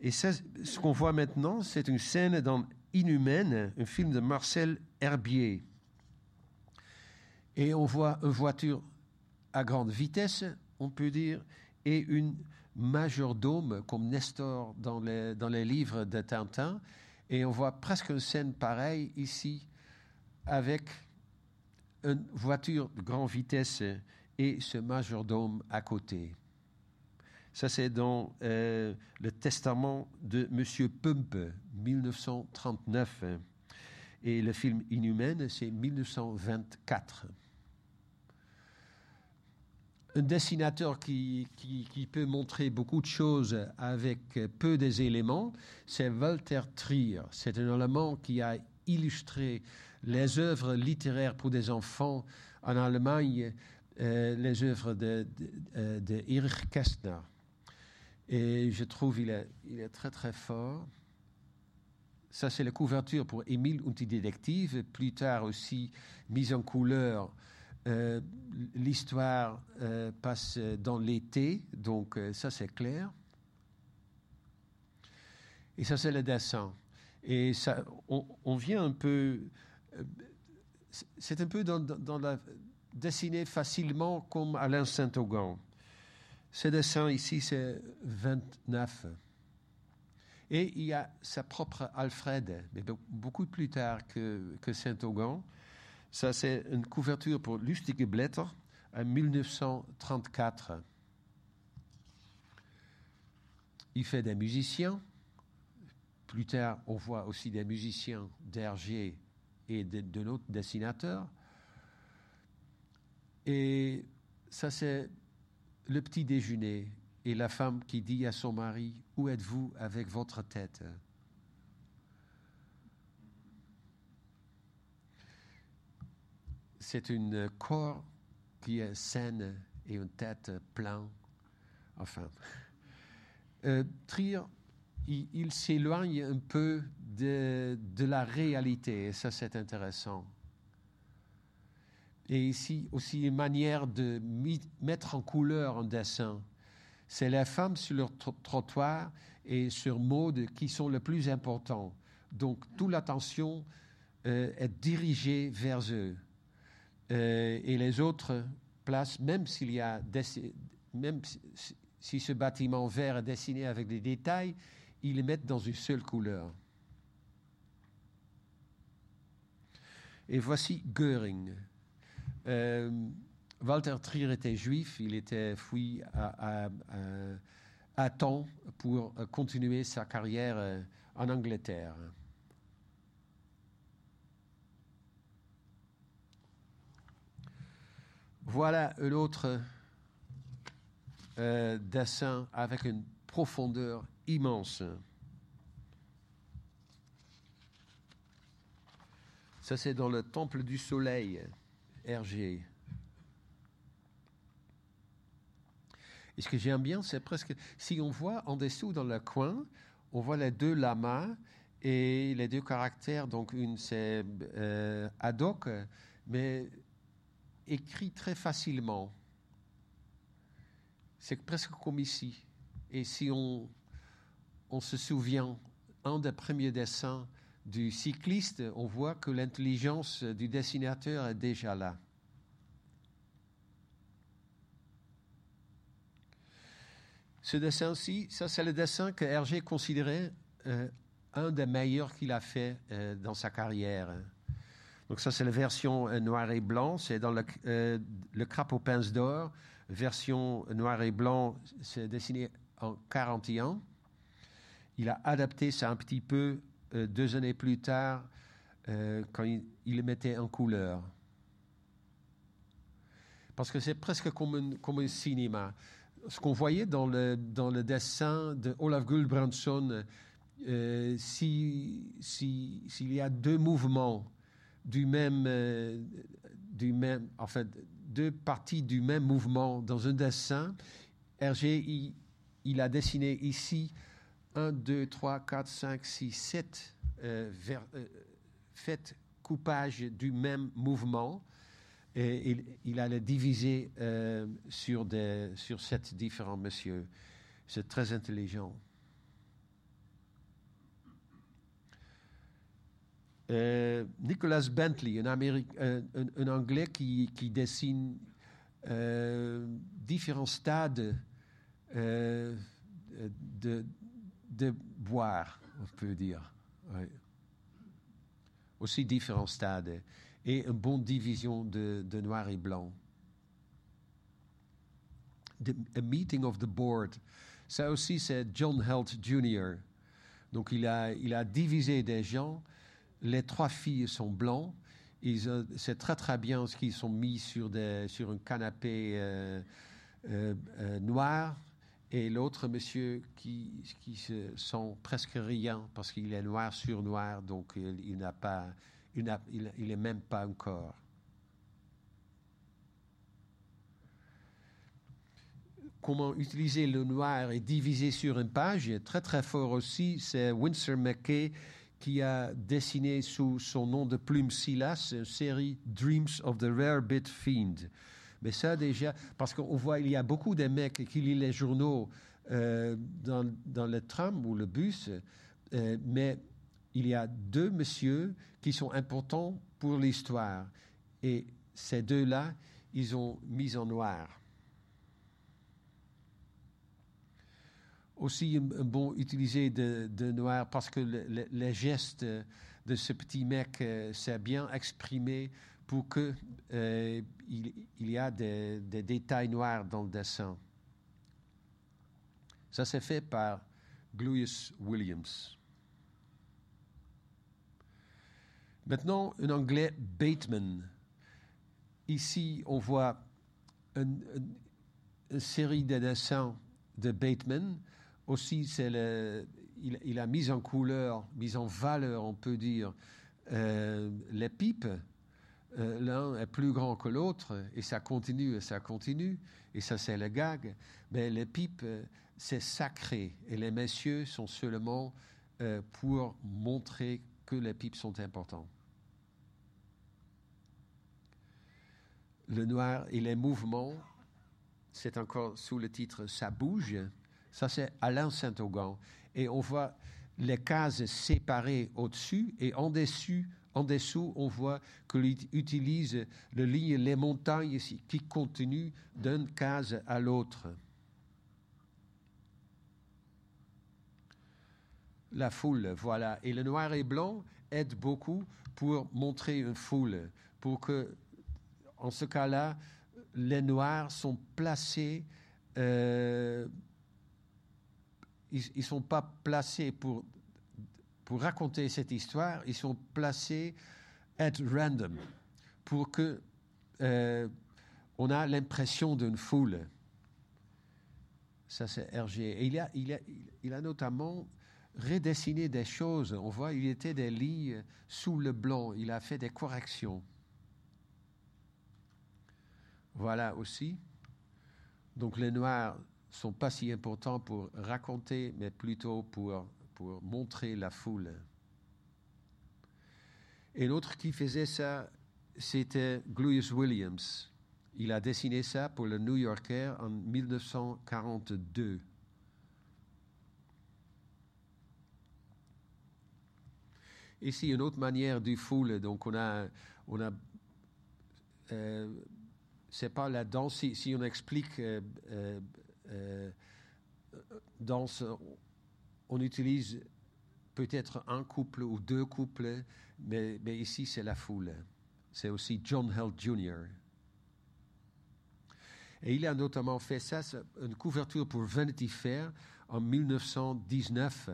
Et ce qu'on voit maintenant, c'est une scène dans Inhumaine, un film de Marcel Herbier. Et on voit une voiture à grande vitesse, on peut dire, et une majordome comme Nestor dans les, dans les livres de Tintin. Et on voit presque une scène pareille ici avec une voiture de grande vitesse et ce majordome à côté. Ça, c'est dans euh, le testament de M. Pump, 1939. Et le film Inhumaine, c'est 1924. Un dessinateur qui, qui, peut montrer beaucoup de choses avec peu des éléments, c'est Walter Trier. C'est un Allemand qui a illustré les œuvres littéraires pour des enfants en Allemagne, euh, les œuvres de, de, euh, de Erich Kästner. Et je trouve qu'il est, il est très très fort. Ça, c'est la couverture pour Émile und die Détective, plus tard aussi mise en couleur. Euh, L'histoire euh, passe dans l'été, donc euh, ça c'est clair. Et ça c'est le dessin. Et ça, on, vient un peu. C'est un peu dans, la. dessiné facilement comme Alain Saint-Augan. Ce dessin ici, c'est 29. Et il y a sa propre Alfred, mais be- beaucoup plus tard que, que Saint-Augan. Ça, c'est une couverture pour Lustige Blätter en 1934. Il fait des musiciens. Plus tard, on voit aussi des musiciens d'Hergé et de, de dessinateur. Et ça, c'est le petit déjeuner et la femme qui dit à son mari Où êtes-vous avec votre tête? C'est une corps qui est saine et une tête pleine. Enfin. Euh, Trier, il, s'éloigne un peu de, de la réalité, et ça c'est intéressant. Et ici aussi une manière de mettre en couleur un dessin. C'est les femmes sur leur tro- trottoir et sur mode qui sont le plus importants. Donc toute l'attention euh, est dirigée vers eux. Euh, et les autres places, même s'il y a même si, ce bâtiment vert est dessiné avec des détails, ils les mettent dans une seule couleur. Et voici Göring. Euh, Walter Trier était juif, il était fui à, à, à, temps pour continuer sa carrière euh, en Angleterre. Voilà un autre euh, dessin avec une profondeur immense. Ça, c'est dans le temple du soleil, Hergé. Et ce que j'aime bien, c'est presque. Si on voit en dessous, dans le coin, on voit les deux lamas et les deux caractères. Donc, une, c'est euh, ad hoc, mais écrit très facilement. C'est presque comme ici. Et si on, se souvient, un des premiers dessins du cycliste, on voit que l'intelligence du dessinateur est déjà là. Ce dessin-ci, ça c'est le dessin que Hergé considérait euh, un des meilleurs qu'il a fait euh, dans sa carrière. Donc ça c'est la version euh, noir et blanc, c'est dans le, le crapaud pince d'or, version noir et blanc, c'est dessiné en 41. Il a adapté ça un petit peu deux années plus tard quand il, le mettait en couleur. Parce que c'est presque comme comme un cinéma ce qu'on voyait dans le, dans le dessin de Olaf Gulbrandsson, euh, s'il si, s'il y a deux mouvements du même, euh, du même, en fait, deux parties du même mouvement dans un dessin, Hergé, il, il a dessiné ici 1, 2, 3, 4, 5, 6, 7 euh, vers, euh, coupage du même mouvement et il, il a le divisé euh, sur, des, sur sept différents messieurs. C'est très intelligent. Euh, Nicholas Bentley, un, Anglais qui, dessine euh, différents stades euh, de, boire, on peut dire. Aussi différents stades et une bonne division de, de noir et blanc. The, a meeting of the board. Ça aussi, c'est John Helt Jr. Donc, il a divisé des gens. Les trois filles sont blancs. C'est très, très bien ce qu'ils sont mis sur, un canapé euh, euh, euh, noir. Et l'autre monsieur qui, qui se sent presque rien parce qu'il est noir sur noir, donc il, il n'a pas il n'est même pas encore. Comment utiliser le noir et diviser sur une page, très très fort aussi, c'est Winsor McKay qui a dessiné sous son nom de plume Silas une série Dreams of the Rare Bit Fiend. Mais ça déjà, parce qu'on voit, il y a beaucoup de mecs qui lisent les journaux euh, dans, dans, le tram ou le bus, euh, mais il y a deux messieurs qui sont importants pour l'histoire. Et ces deux-là, ils ont mis en noir. Aussi, un bon utiliser de, noir parce que le, le, les gestes de ce petit mec euh, s'est bien exprimé pour qu'il euh, il, y a des, détails noirs dans le dessin. Ça s'est fait par Gluyus Williams. Maintenant, un anglais Bateman. Ici, on voit une, une série de dessins de Bateman. Aussi, il, a mis en couleur, mis en valeur, on peut dire, euh, les pipes. Euh, L'un est plus grand que l'autre et ça continue et ça continue. Et ça, c'est le gag. Mais les pipes, c'est sacré. Et les messieurs sont seulement euh, pour montrer que les pipes sont importants. Le noir et les mouvements, c'est encore sous le titre Ça bouge. Ça, c'est Alain Saint-Augan. Et on voit les cases séparées au-dessus et en dessous, en dessous, on voit qu'il utilise le ligne les montagnes qui continuent d'une case à l'autre. la foule, voilà. Et le noir et blanc aide beaucoup pour montrer une foule, pour que, en ce cas-là, les noirs sont placés, euh, ils ne sont pas placés pour, pour raconter cette histoire, ils sont placés at random, pour que euh, on a l'impression d'une foule. Ça, c'est Hergé. Il a, notamment redessiné des choses. On voit, il était des lignes sous le blanc. Il a fait des corrections. Voilà aussi. Donc les noirs sont pas si importants pour raconter, mais plutôt pour, pour montrer la foule. Et l'autre qui faisait ça, c'était Glorious Williams. Il a dessiné ça pour le New Yorker en 1942. Ici, une autre manière du foule. Donc, on a, on a euh, c'est pas la danse. Si, si on explique euh, euh, euh danse, on utilise peut-être un couple ou deux couples, mais, mais ici, c'est la foule. C'est aussi John Held Jr. Et il a notamment fait ça, une couverture pour Vanity Fair en 1919.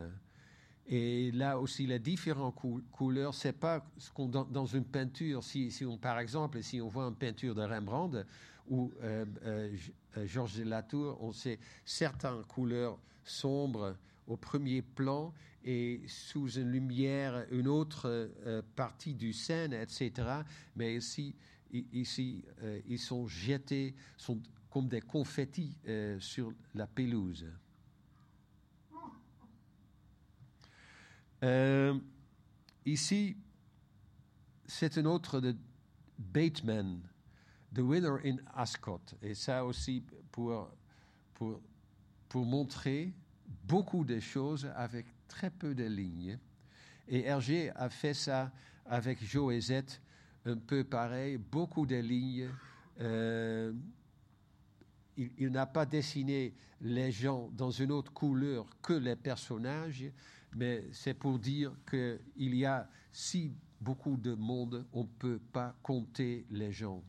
Et là aussi, les différentes couleurs, c'est pas ce qu'on dans, dans, une peinture. Si, si, on, par exemple, si on voit une peinture de Rembrandt ou euh, euh, euh Georges Latour, on sait certaines couleurs sombres au premier plan et sous une lumière une autre partie du scène, etc. Mais ici, ici ils sont jetés, sont comme des confettis sur la pelouse. Ici, c'est un autre de Bateman, The Winner in Ascot. Et ça aussi pour, pour, pour montrer beaucoup de choses avec très peu de lignes. Et Hergé a fait ça avec Joëzette, un peu pareil, beaucoup de lignes. Euh, il, il n'a pas dessiné les gens dans une autre couleur que les personnages, mais c'est pour dire qu'il y a si beaucoup de monde, on ne peut pas compter les gens.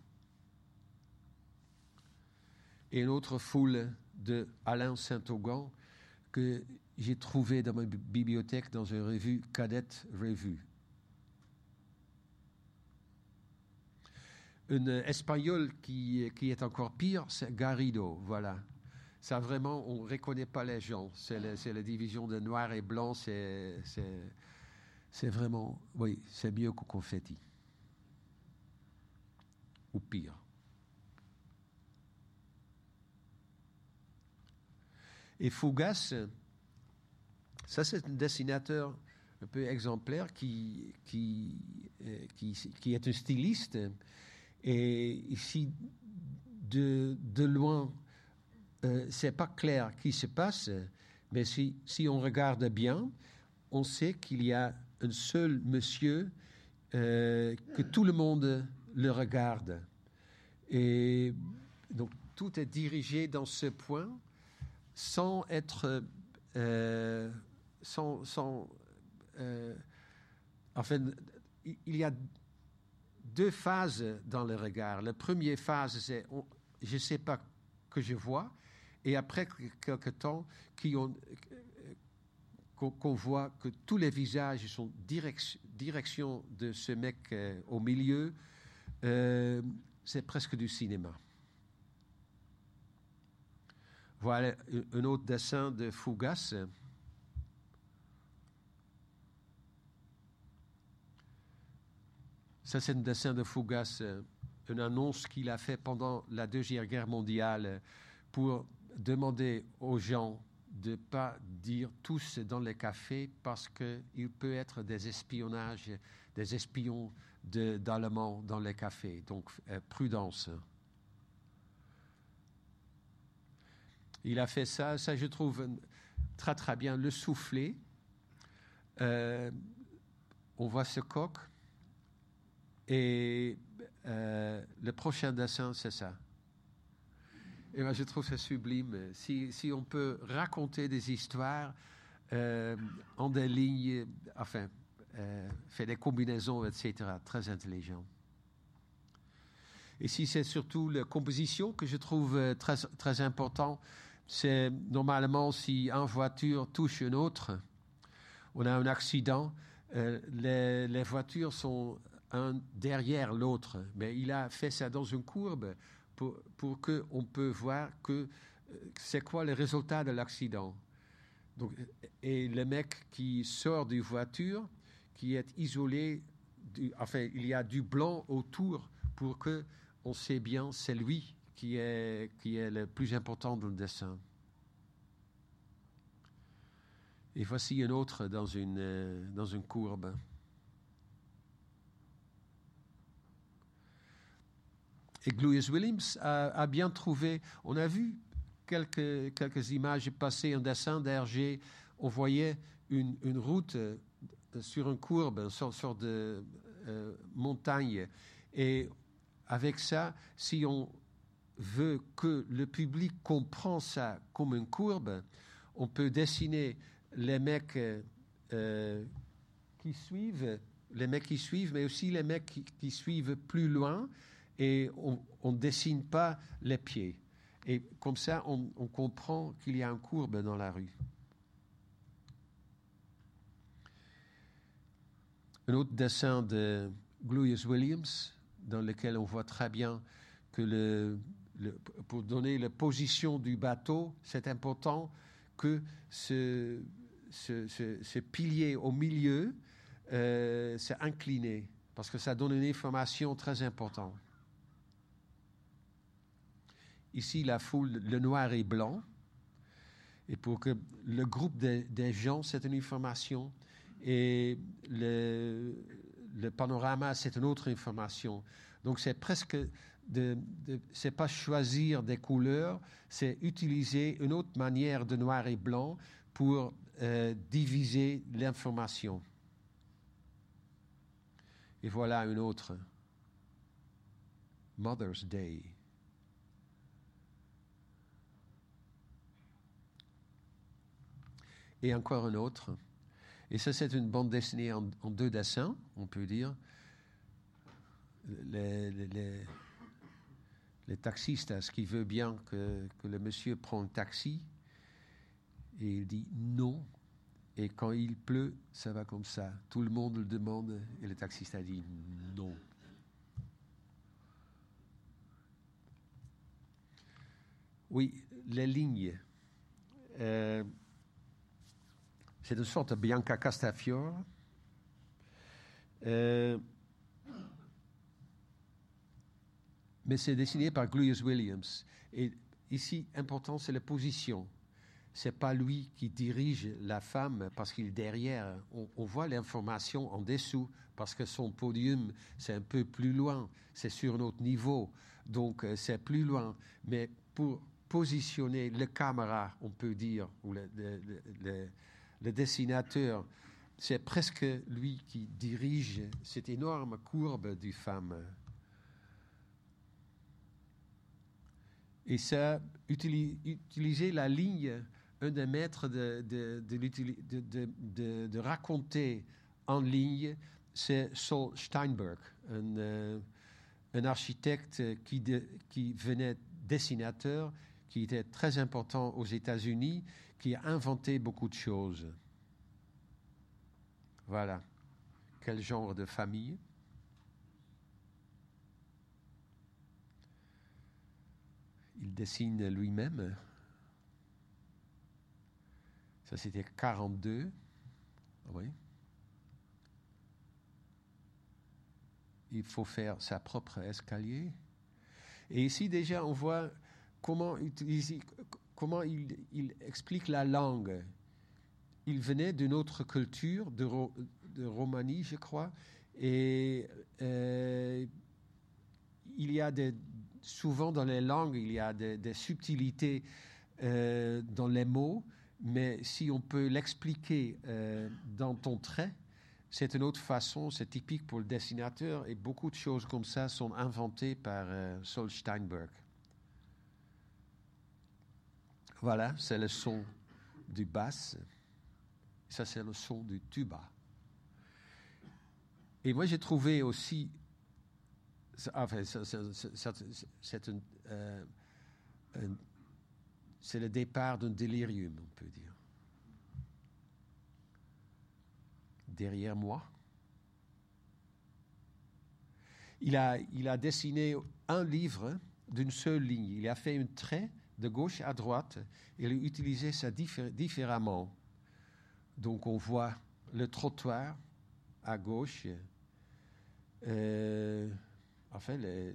Et une autre foule de Alain Saint-Augan que j'ai trouvé dans ma bibliothèque dans une revue Cadette Revue. Une espagnole qui, qui est encore pire, c'est Garrido, voilà. Ça vraiment, on ne reconnaît pas les gens. C'est la, division de noir et blanc, c'est vraiment, oui, c'est mieux qu'au confetti. Ou pire. Et Fougas, ça c'est un dessinateur un peu exemplaire qui, qui, qui, qui est un styliste et ici, de, de loin, euh, c'est pas clair qui se passe, mais si, si on regarde bien, on sait qu'il y a un seul monsieur euh, que tout le monde le regarde. Et donc tout est dirigé dans ce point sans être. Euh, sans. sans euh, il y a deux phases dans le regard. La première phase, c'est je ne sais pas que je vois, et après quelque temps, qu'on qu voit que tous les visages sont direction, direction de ce mec euh, au milieu, c'est presque du cinéma. Voilà un autre dessin de Fougas. Ça, c'est un dessin de Fougas, euh, une annonce qu'il a fait pendant la Deuxième Guerre mondiale pour demander aux gens de ne pas dire tous dans les cafés parce qu'il peut être des espionnages, des espions d'Allemands dans les cafés. Donc, euh, prudence. Il a fait ça, ça je trouve très très bien, le soufflet. Euh, on voit ce coq et euh, le prochain dessin, c'est ça. Et moi, je trouve ça sublime. Si, si on peut raconter des histoires euh, en des lignes, enfin, faire des combinaisons, etc., très intelligent. Et si c'est surtout la composition que je trouve très, très important, c'est normalement si une voiture touche une autre, on a un accident, euh, les, voitures sont un derrière l'autre, mais il a fait ça dans une courbe pour, pour qu'on peut voir que c'est quoi le résultat de l'accident. Donc, et le mec qui sort de voiture, qui est isolé, enfin, il y a du blanc autour pour que on sait bien c'est lui qui est, qui est le plus important dans le dessin. Et voici un autre dans une, euh, dans une courbe. Et Glorious Williams a, a, bien trouvé, on a vu quelques, quelques images passer, un dessin d'Hergé, on voyait une, une, route euh, sur une courbe, une sorte, de euh, montagne. Et avec ça, si on veut que le public comprenne ça comme une courbe, on peut dessiner les mecs euh, qui suivent, les mecs qui suivent, mais aussi les mecs qui, suivent plus loin, et on ne dessine pas les pieds. Et comme ça, on, on comprend qu'il y a une courbe dans la rue. Un autre dessin de Glorious Williams, dans lequel on voit très bien que le, pour donner la position du bateau, c'est important que ce, pilier au milieu euh, s'est incliné, parce que ça donne une information très importante. Ici, la foule, le noir et blanc. Et pour que le groupe des de gens, c'est une information. Et le, le panorama, c'est une autre information. Donc, c'est presque. De, de c'est pas choisir des couleurs, c'est utiliser une autre manière de noir et blanc pour euh, diviser l'information. Et voilà une autre. Mother's Day. et encore un autre. Et ça, c'est une bande dessinée en, deux dessins, on peut dire. Les taxistes, ce qui veut bien que, le monsieur prend un taxi, et il dit non. Et quand il pleut, ça va comme ça. Tout le monde le demande, et le taxiste a dit non. Oui, les lignes. Euh, c'est une sorte de Bianca Castafiore. Euh, mais c'est dessiné par Glorious Williams. Et ici, important, c'est la position. C'est pas lui qui dirige la femme parce qu'il est derrière. On, voit l'information en dessous parce que son podium, c'est un peu plus loin. C'est sur notre niveau. Donc, euh, c'est plus loin. Mais pour positionner le caméra, on peut dire, ou le dessinateur, c'est presque lui qui dirige cette énorme courbe du femme. Et ça, utiliser la ligne, un des maîtres de, de, de, raconter en ligne, c'est Saul Steinberg, un, euh, un architecte qui, qui venait dessinateur, qui était très important aux États-Unis, qui a inventé beaucoup de choses. Voilà. Quel genre de famille? Il dessine lui-même. Ça, c'était 42. Oui. Il faut faire sa propre escalier. Et ici, déjà, on voit comment il, explique la langue. Il venait d'une autre culture, de, de, Romanie, je crois, et euh, il y a des, souvent dans les langues, il y a des, subtilités euh, dans les mots, mais si on peut l'expliquer euh, dans ton trait, c'est une autre façon, c'est typique pour le dessinateur, et beaucoup de choses comme ça sont inventées par euh, Sol Steinberg. Voilà, c'est le son du basse. Ça, c'est le son du tuba. Et moi, j'ai trouvé aussi. C'est le départ d'un délirium, on peut dire. Derrière moi, il a, a dessiné un livre d'une seule ligne. Il a fait un trait de gauche à droite, il utilisait ça différemment. Donc on voit le trottoir à gauche, euh, enfin, les,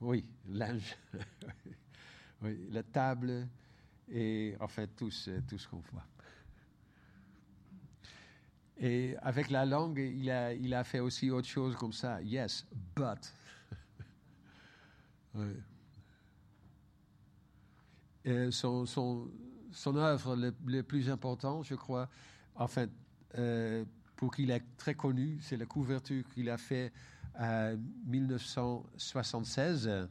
oui, linge, oui, la table et en fait tout ce, tout ce qu'on voit. Et avec la langue, il a, il a fait aussi autre chose comme ça. Yes, but. son, son, son œuvre le, plus important, je crois, enfin, euh, pour qu'il est très connu, c'est la couverture qu'il a fait en 1976.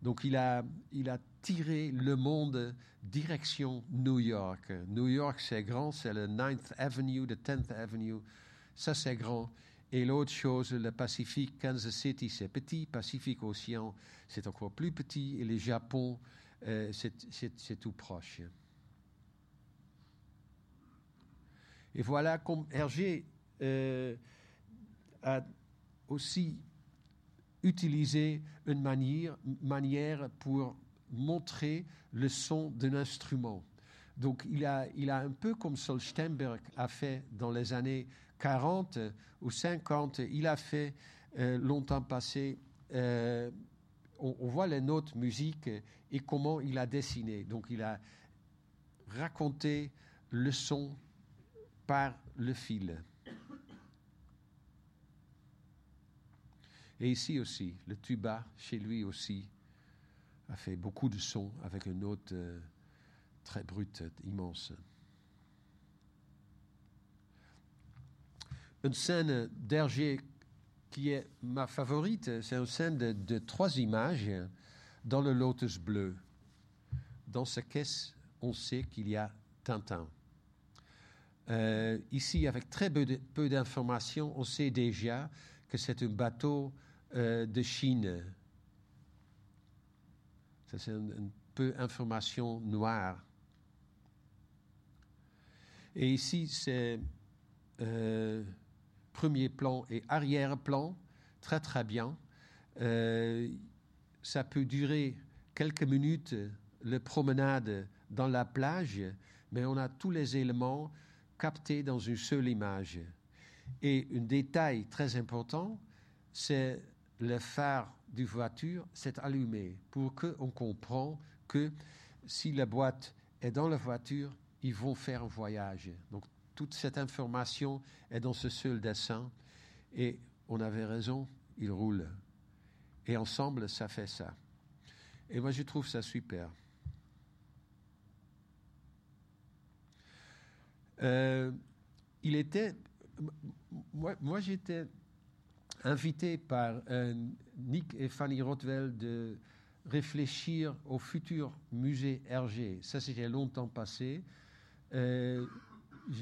Donc il a, il a tiré le monde direction New York. New York, c'est grand, c'est le 9th Avenue, le 10th Avenue. Ça, c'est grand. Et l'autre chose, le Pacifique, Kansas City, c'est petit. Pacifique Océan, c'est encore plus petit. Et le Japon, euh, c'est tout proche. Et voilà comme Hergé euh, a aussi utilisé une manière, manière pour montrer le son d'un instrument. Donc il a, il a un peu comme Sol Steinberg a fait dans les années 40 ou 50, il a fait euh, longtemps passé, euh, on, on, voit les notes musique et comment il a dessiné. Donc il a raconté le son par le fil. Et ici aussi, le tuba, chez lui aussi, a fait beaucoup de sons avec une note euh, très brute, immense. Une scène d'Hergé qui est ma favorite, c'est une scène de, trois images dans le lotus bleu. Dans ce caisse, on sait qu'il y a Tintin. Euh, ici, avec très peu d'informations, on sait déjà que c'est un bateau euh, de Chine. Ça, c'est un, peu d'information noire. Et ici, c'est euh, premier plan et arrière-plan, très très bien. Euh, ça peut durer quelques minutes, la promenade dans la plage, mais on a tous les éléments captés dans une seule image. Et un détail très important, c'est le phare du voiture s'est allumé pour qu'on comprenne que si la boîte est dans la voiture, ils vont faire un voyage. Donc toute cette information est dans ce seul dessin et on avait raison, il roule. Et ensemble, ça fait ça. Et moi, je trouve ça super. Euh, il était. Moi, moi j'étais invité par euh, Nick et Fanny Rothwell de réfléchir au futur musée Hergé. Ça, c'était longtemps passé. Euh,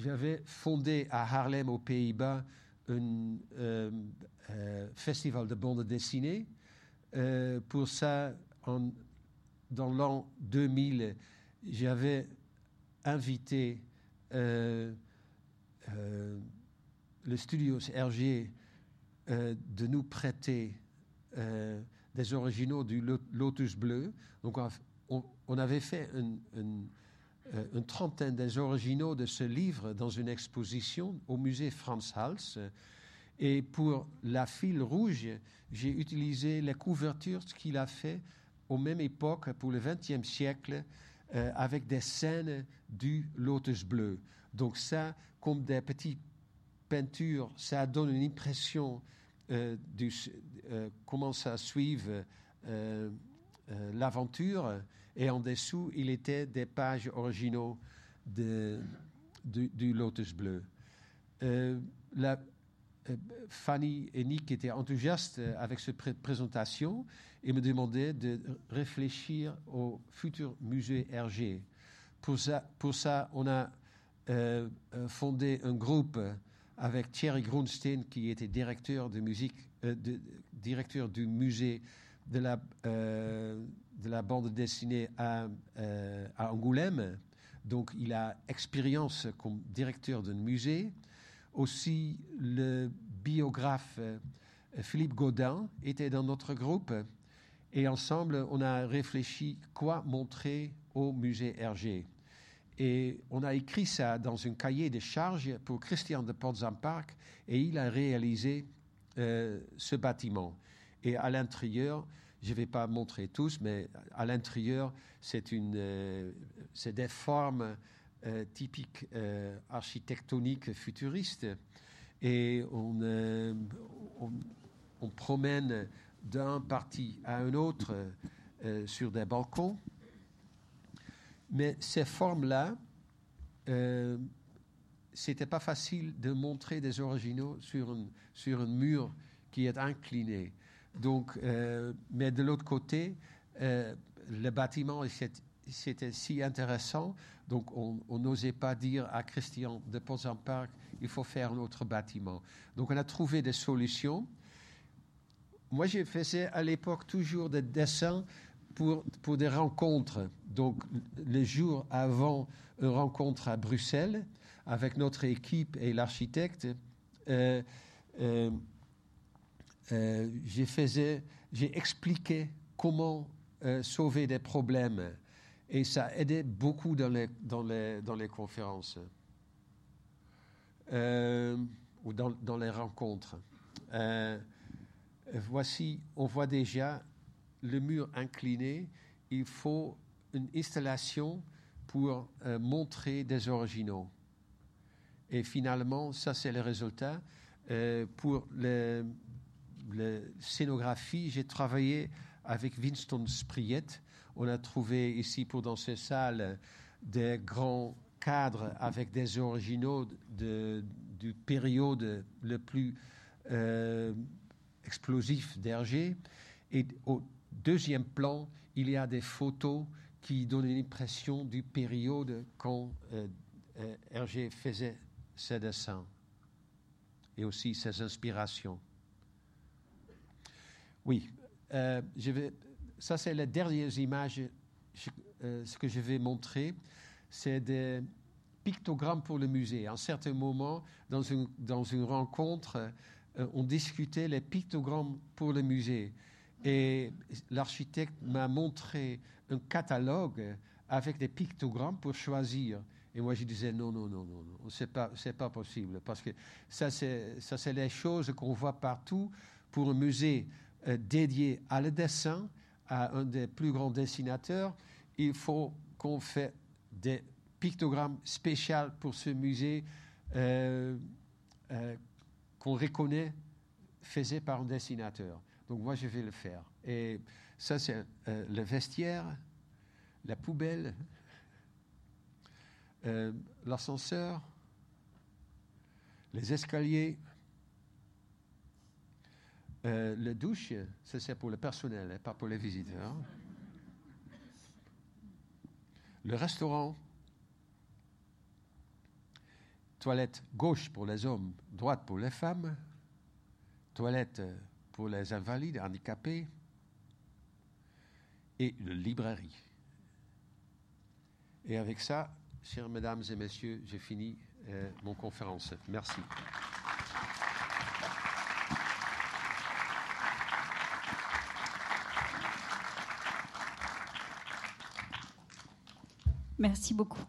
j'avais fondé à Harlem, aux Pays-Bas, un euh, festival de bande dessinée. pour ça, dans l'an 2000, j'avais invité le studio Hergé euh, de nous prêter euh, des originaux du Lotus Bleu. Donc, on, avait fait une, euh, une, trentaine des originaux de ce livre dans une exposition au musée Franz Hals. Et pour la file rouge, j'ai utilisé la couverture qu'il a fait aux même époque pour le XXe siècle avec des scènes du Lotus Bleu. Donc ça, comme des petites peintures, ça donne une impression euh, du, euh, commence à suivre euh, l'aventure et en dessous, il était des pages originaux de, du, Lotus Bleu. La, Fanny et Nick étaient enthousiastes avec cette présentation et me demandaient de réfléchir au futur musée Hergé. Pour ça, pour ça on a fondé un groupe avec Thierry Grunstein, qui était directeur de musique, euh, directeur du musée de la, euh, bande dessinée à, euh, à, Angoulême. Donc, il a expérience comme directeur d'un musée. Aussi, le biographe Philippe Gaudin était dans notre groupe. Et ensemble, on a réfléchi quoi montrer au musée Hergé. Et on a écrit ça dans un cahier de charges pour Christian de Park et il a réalisé euh, ce bâtiment. Et à l'intérieur, je ne vais pas montrer tous, mais à l'intérieur, c'est euh, des formes euh, typiques architectoniques futuristes. Et on, promène d'un parti à un autre sur des balcons. Mais ces formes-là, euh, c'était pas facile de montrer des originaux sur un, sur un mur qui est incliné. Donc, euh, mais de l'autre côté, euh, le bâtiment c'était si intéressant, donc on n'osait pas dire à Christian de Park, il faut faire un autre bâtiment. Donc on a trouvé des solutions moi, je faisais à l'époque toujours des dessins pour, des rencontres. Donc, les jours avant une rencontre à Bruxelles, avec notre équipe et l'architecte, euh, euh, euh, j'ai expliqué comment sauver des problèmes. Et ça aidait beaucoup dans les, dans les, dans les conférences ou dans, dans, les rencontres voici, on voit déjà le mur incliné. Il faut une installation pour euh, montrer des originaux. Et finalement, ça c'est le résultat. Euh, pour la scénographie, j'ai travaillé avec Winston Spriet. On a trouvé ici, pour dans ces salles, des grands cadres avec des originaux de, du période le plus euh, explosif d'Hergé. Et au deuxième plan, il y a des photos qui donnent l'impression du période quand euh, euh, Hergé faisait ses dessins et aussi ses inspirations. Oui, euh, ça c'est les dernières images. ce que je vais montrer, c'est des pictogrammes pour le musée. À un certain moment, dans une, dans une rencontre, euh, on discutait les pictogrammes pour le musée. Et l'architecte m'a montré un catalogue avec des pictogrammes pour choisir. Et moi, je disais non, non, non, non, non, c'est pas, c'est pas possible parce que ça, c'est, ça, c'est les choses qu'on voit partout pour un musée euh, dédié à le dessin, à un des plus grands dessinateurs. Il faut qu'on fait des pictogrammes spéciaux pour ce musée. Euh, qu'on reconnaît faisait par un dessinateur. Donc moi, je vais le faire. Et ça, c'est euh, le vestiaire, la poubelle, euh, l'ascenseur, les escaliers, euh, la douche, ça c'est pour le personnel, hein, pas pour les visiteurs. Le restaurant, toilette gauche pour les hommes, droite pour les femmes, toilette pour les invalides, handicapés, et une librairie. Et avec ça, chers mesdames et messieurs, j'ai fini euh, mon conférence. Merci. Merci beaucoup.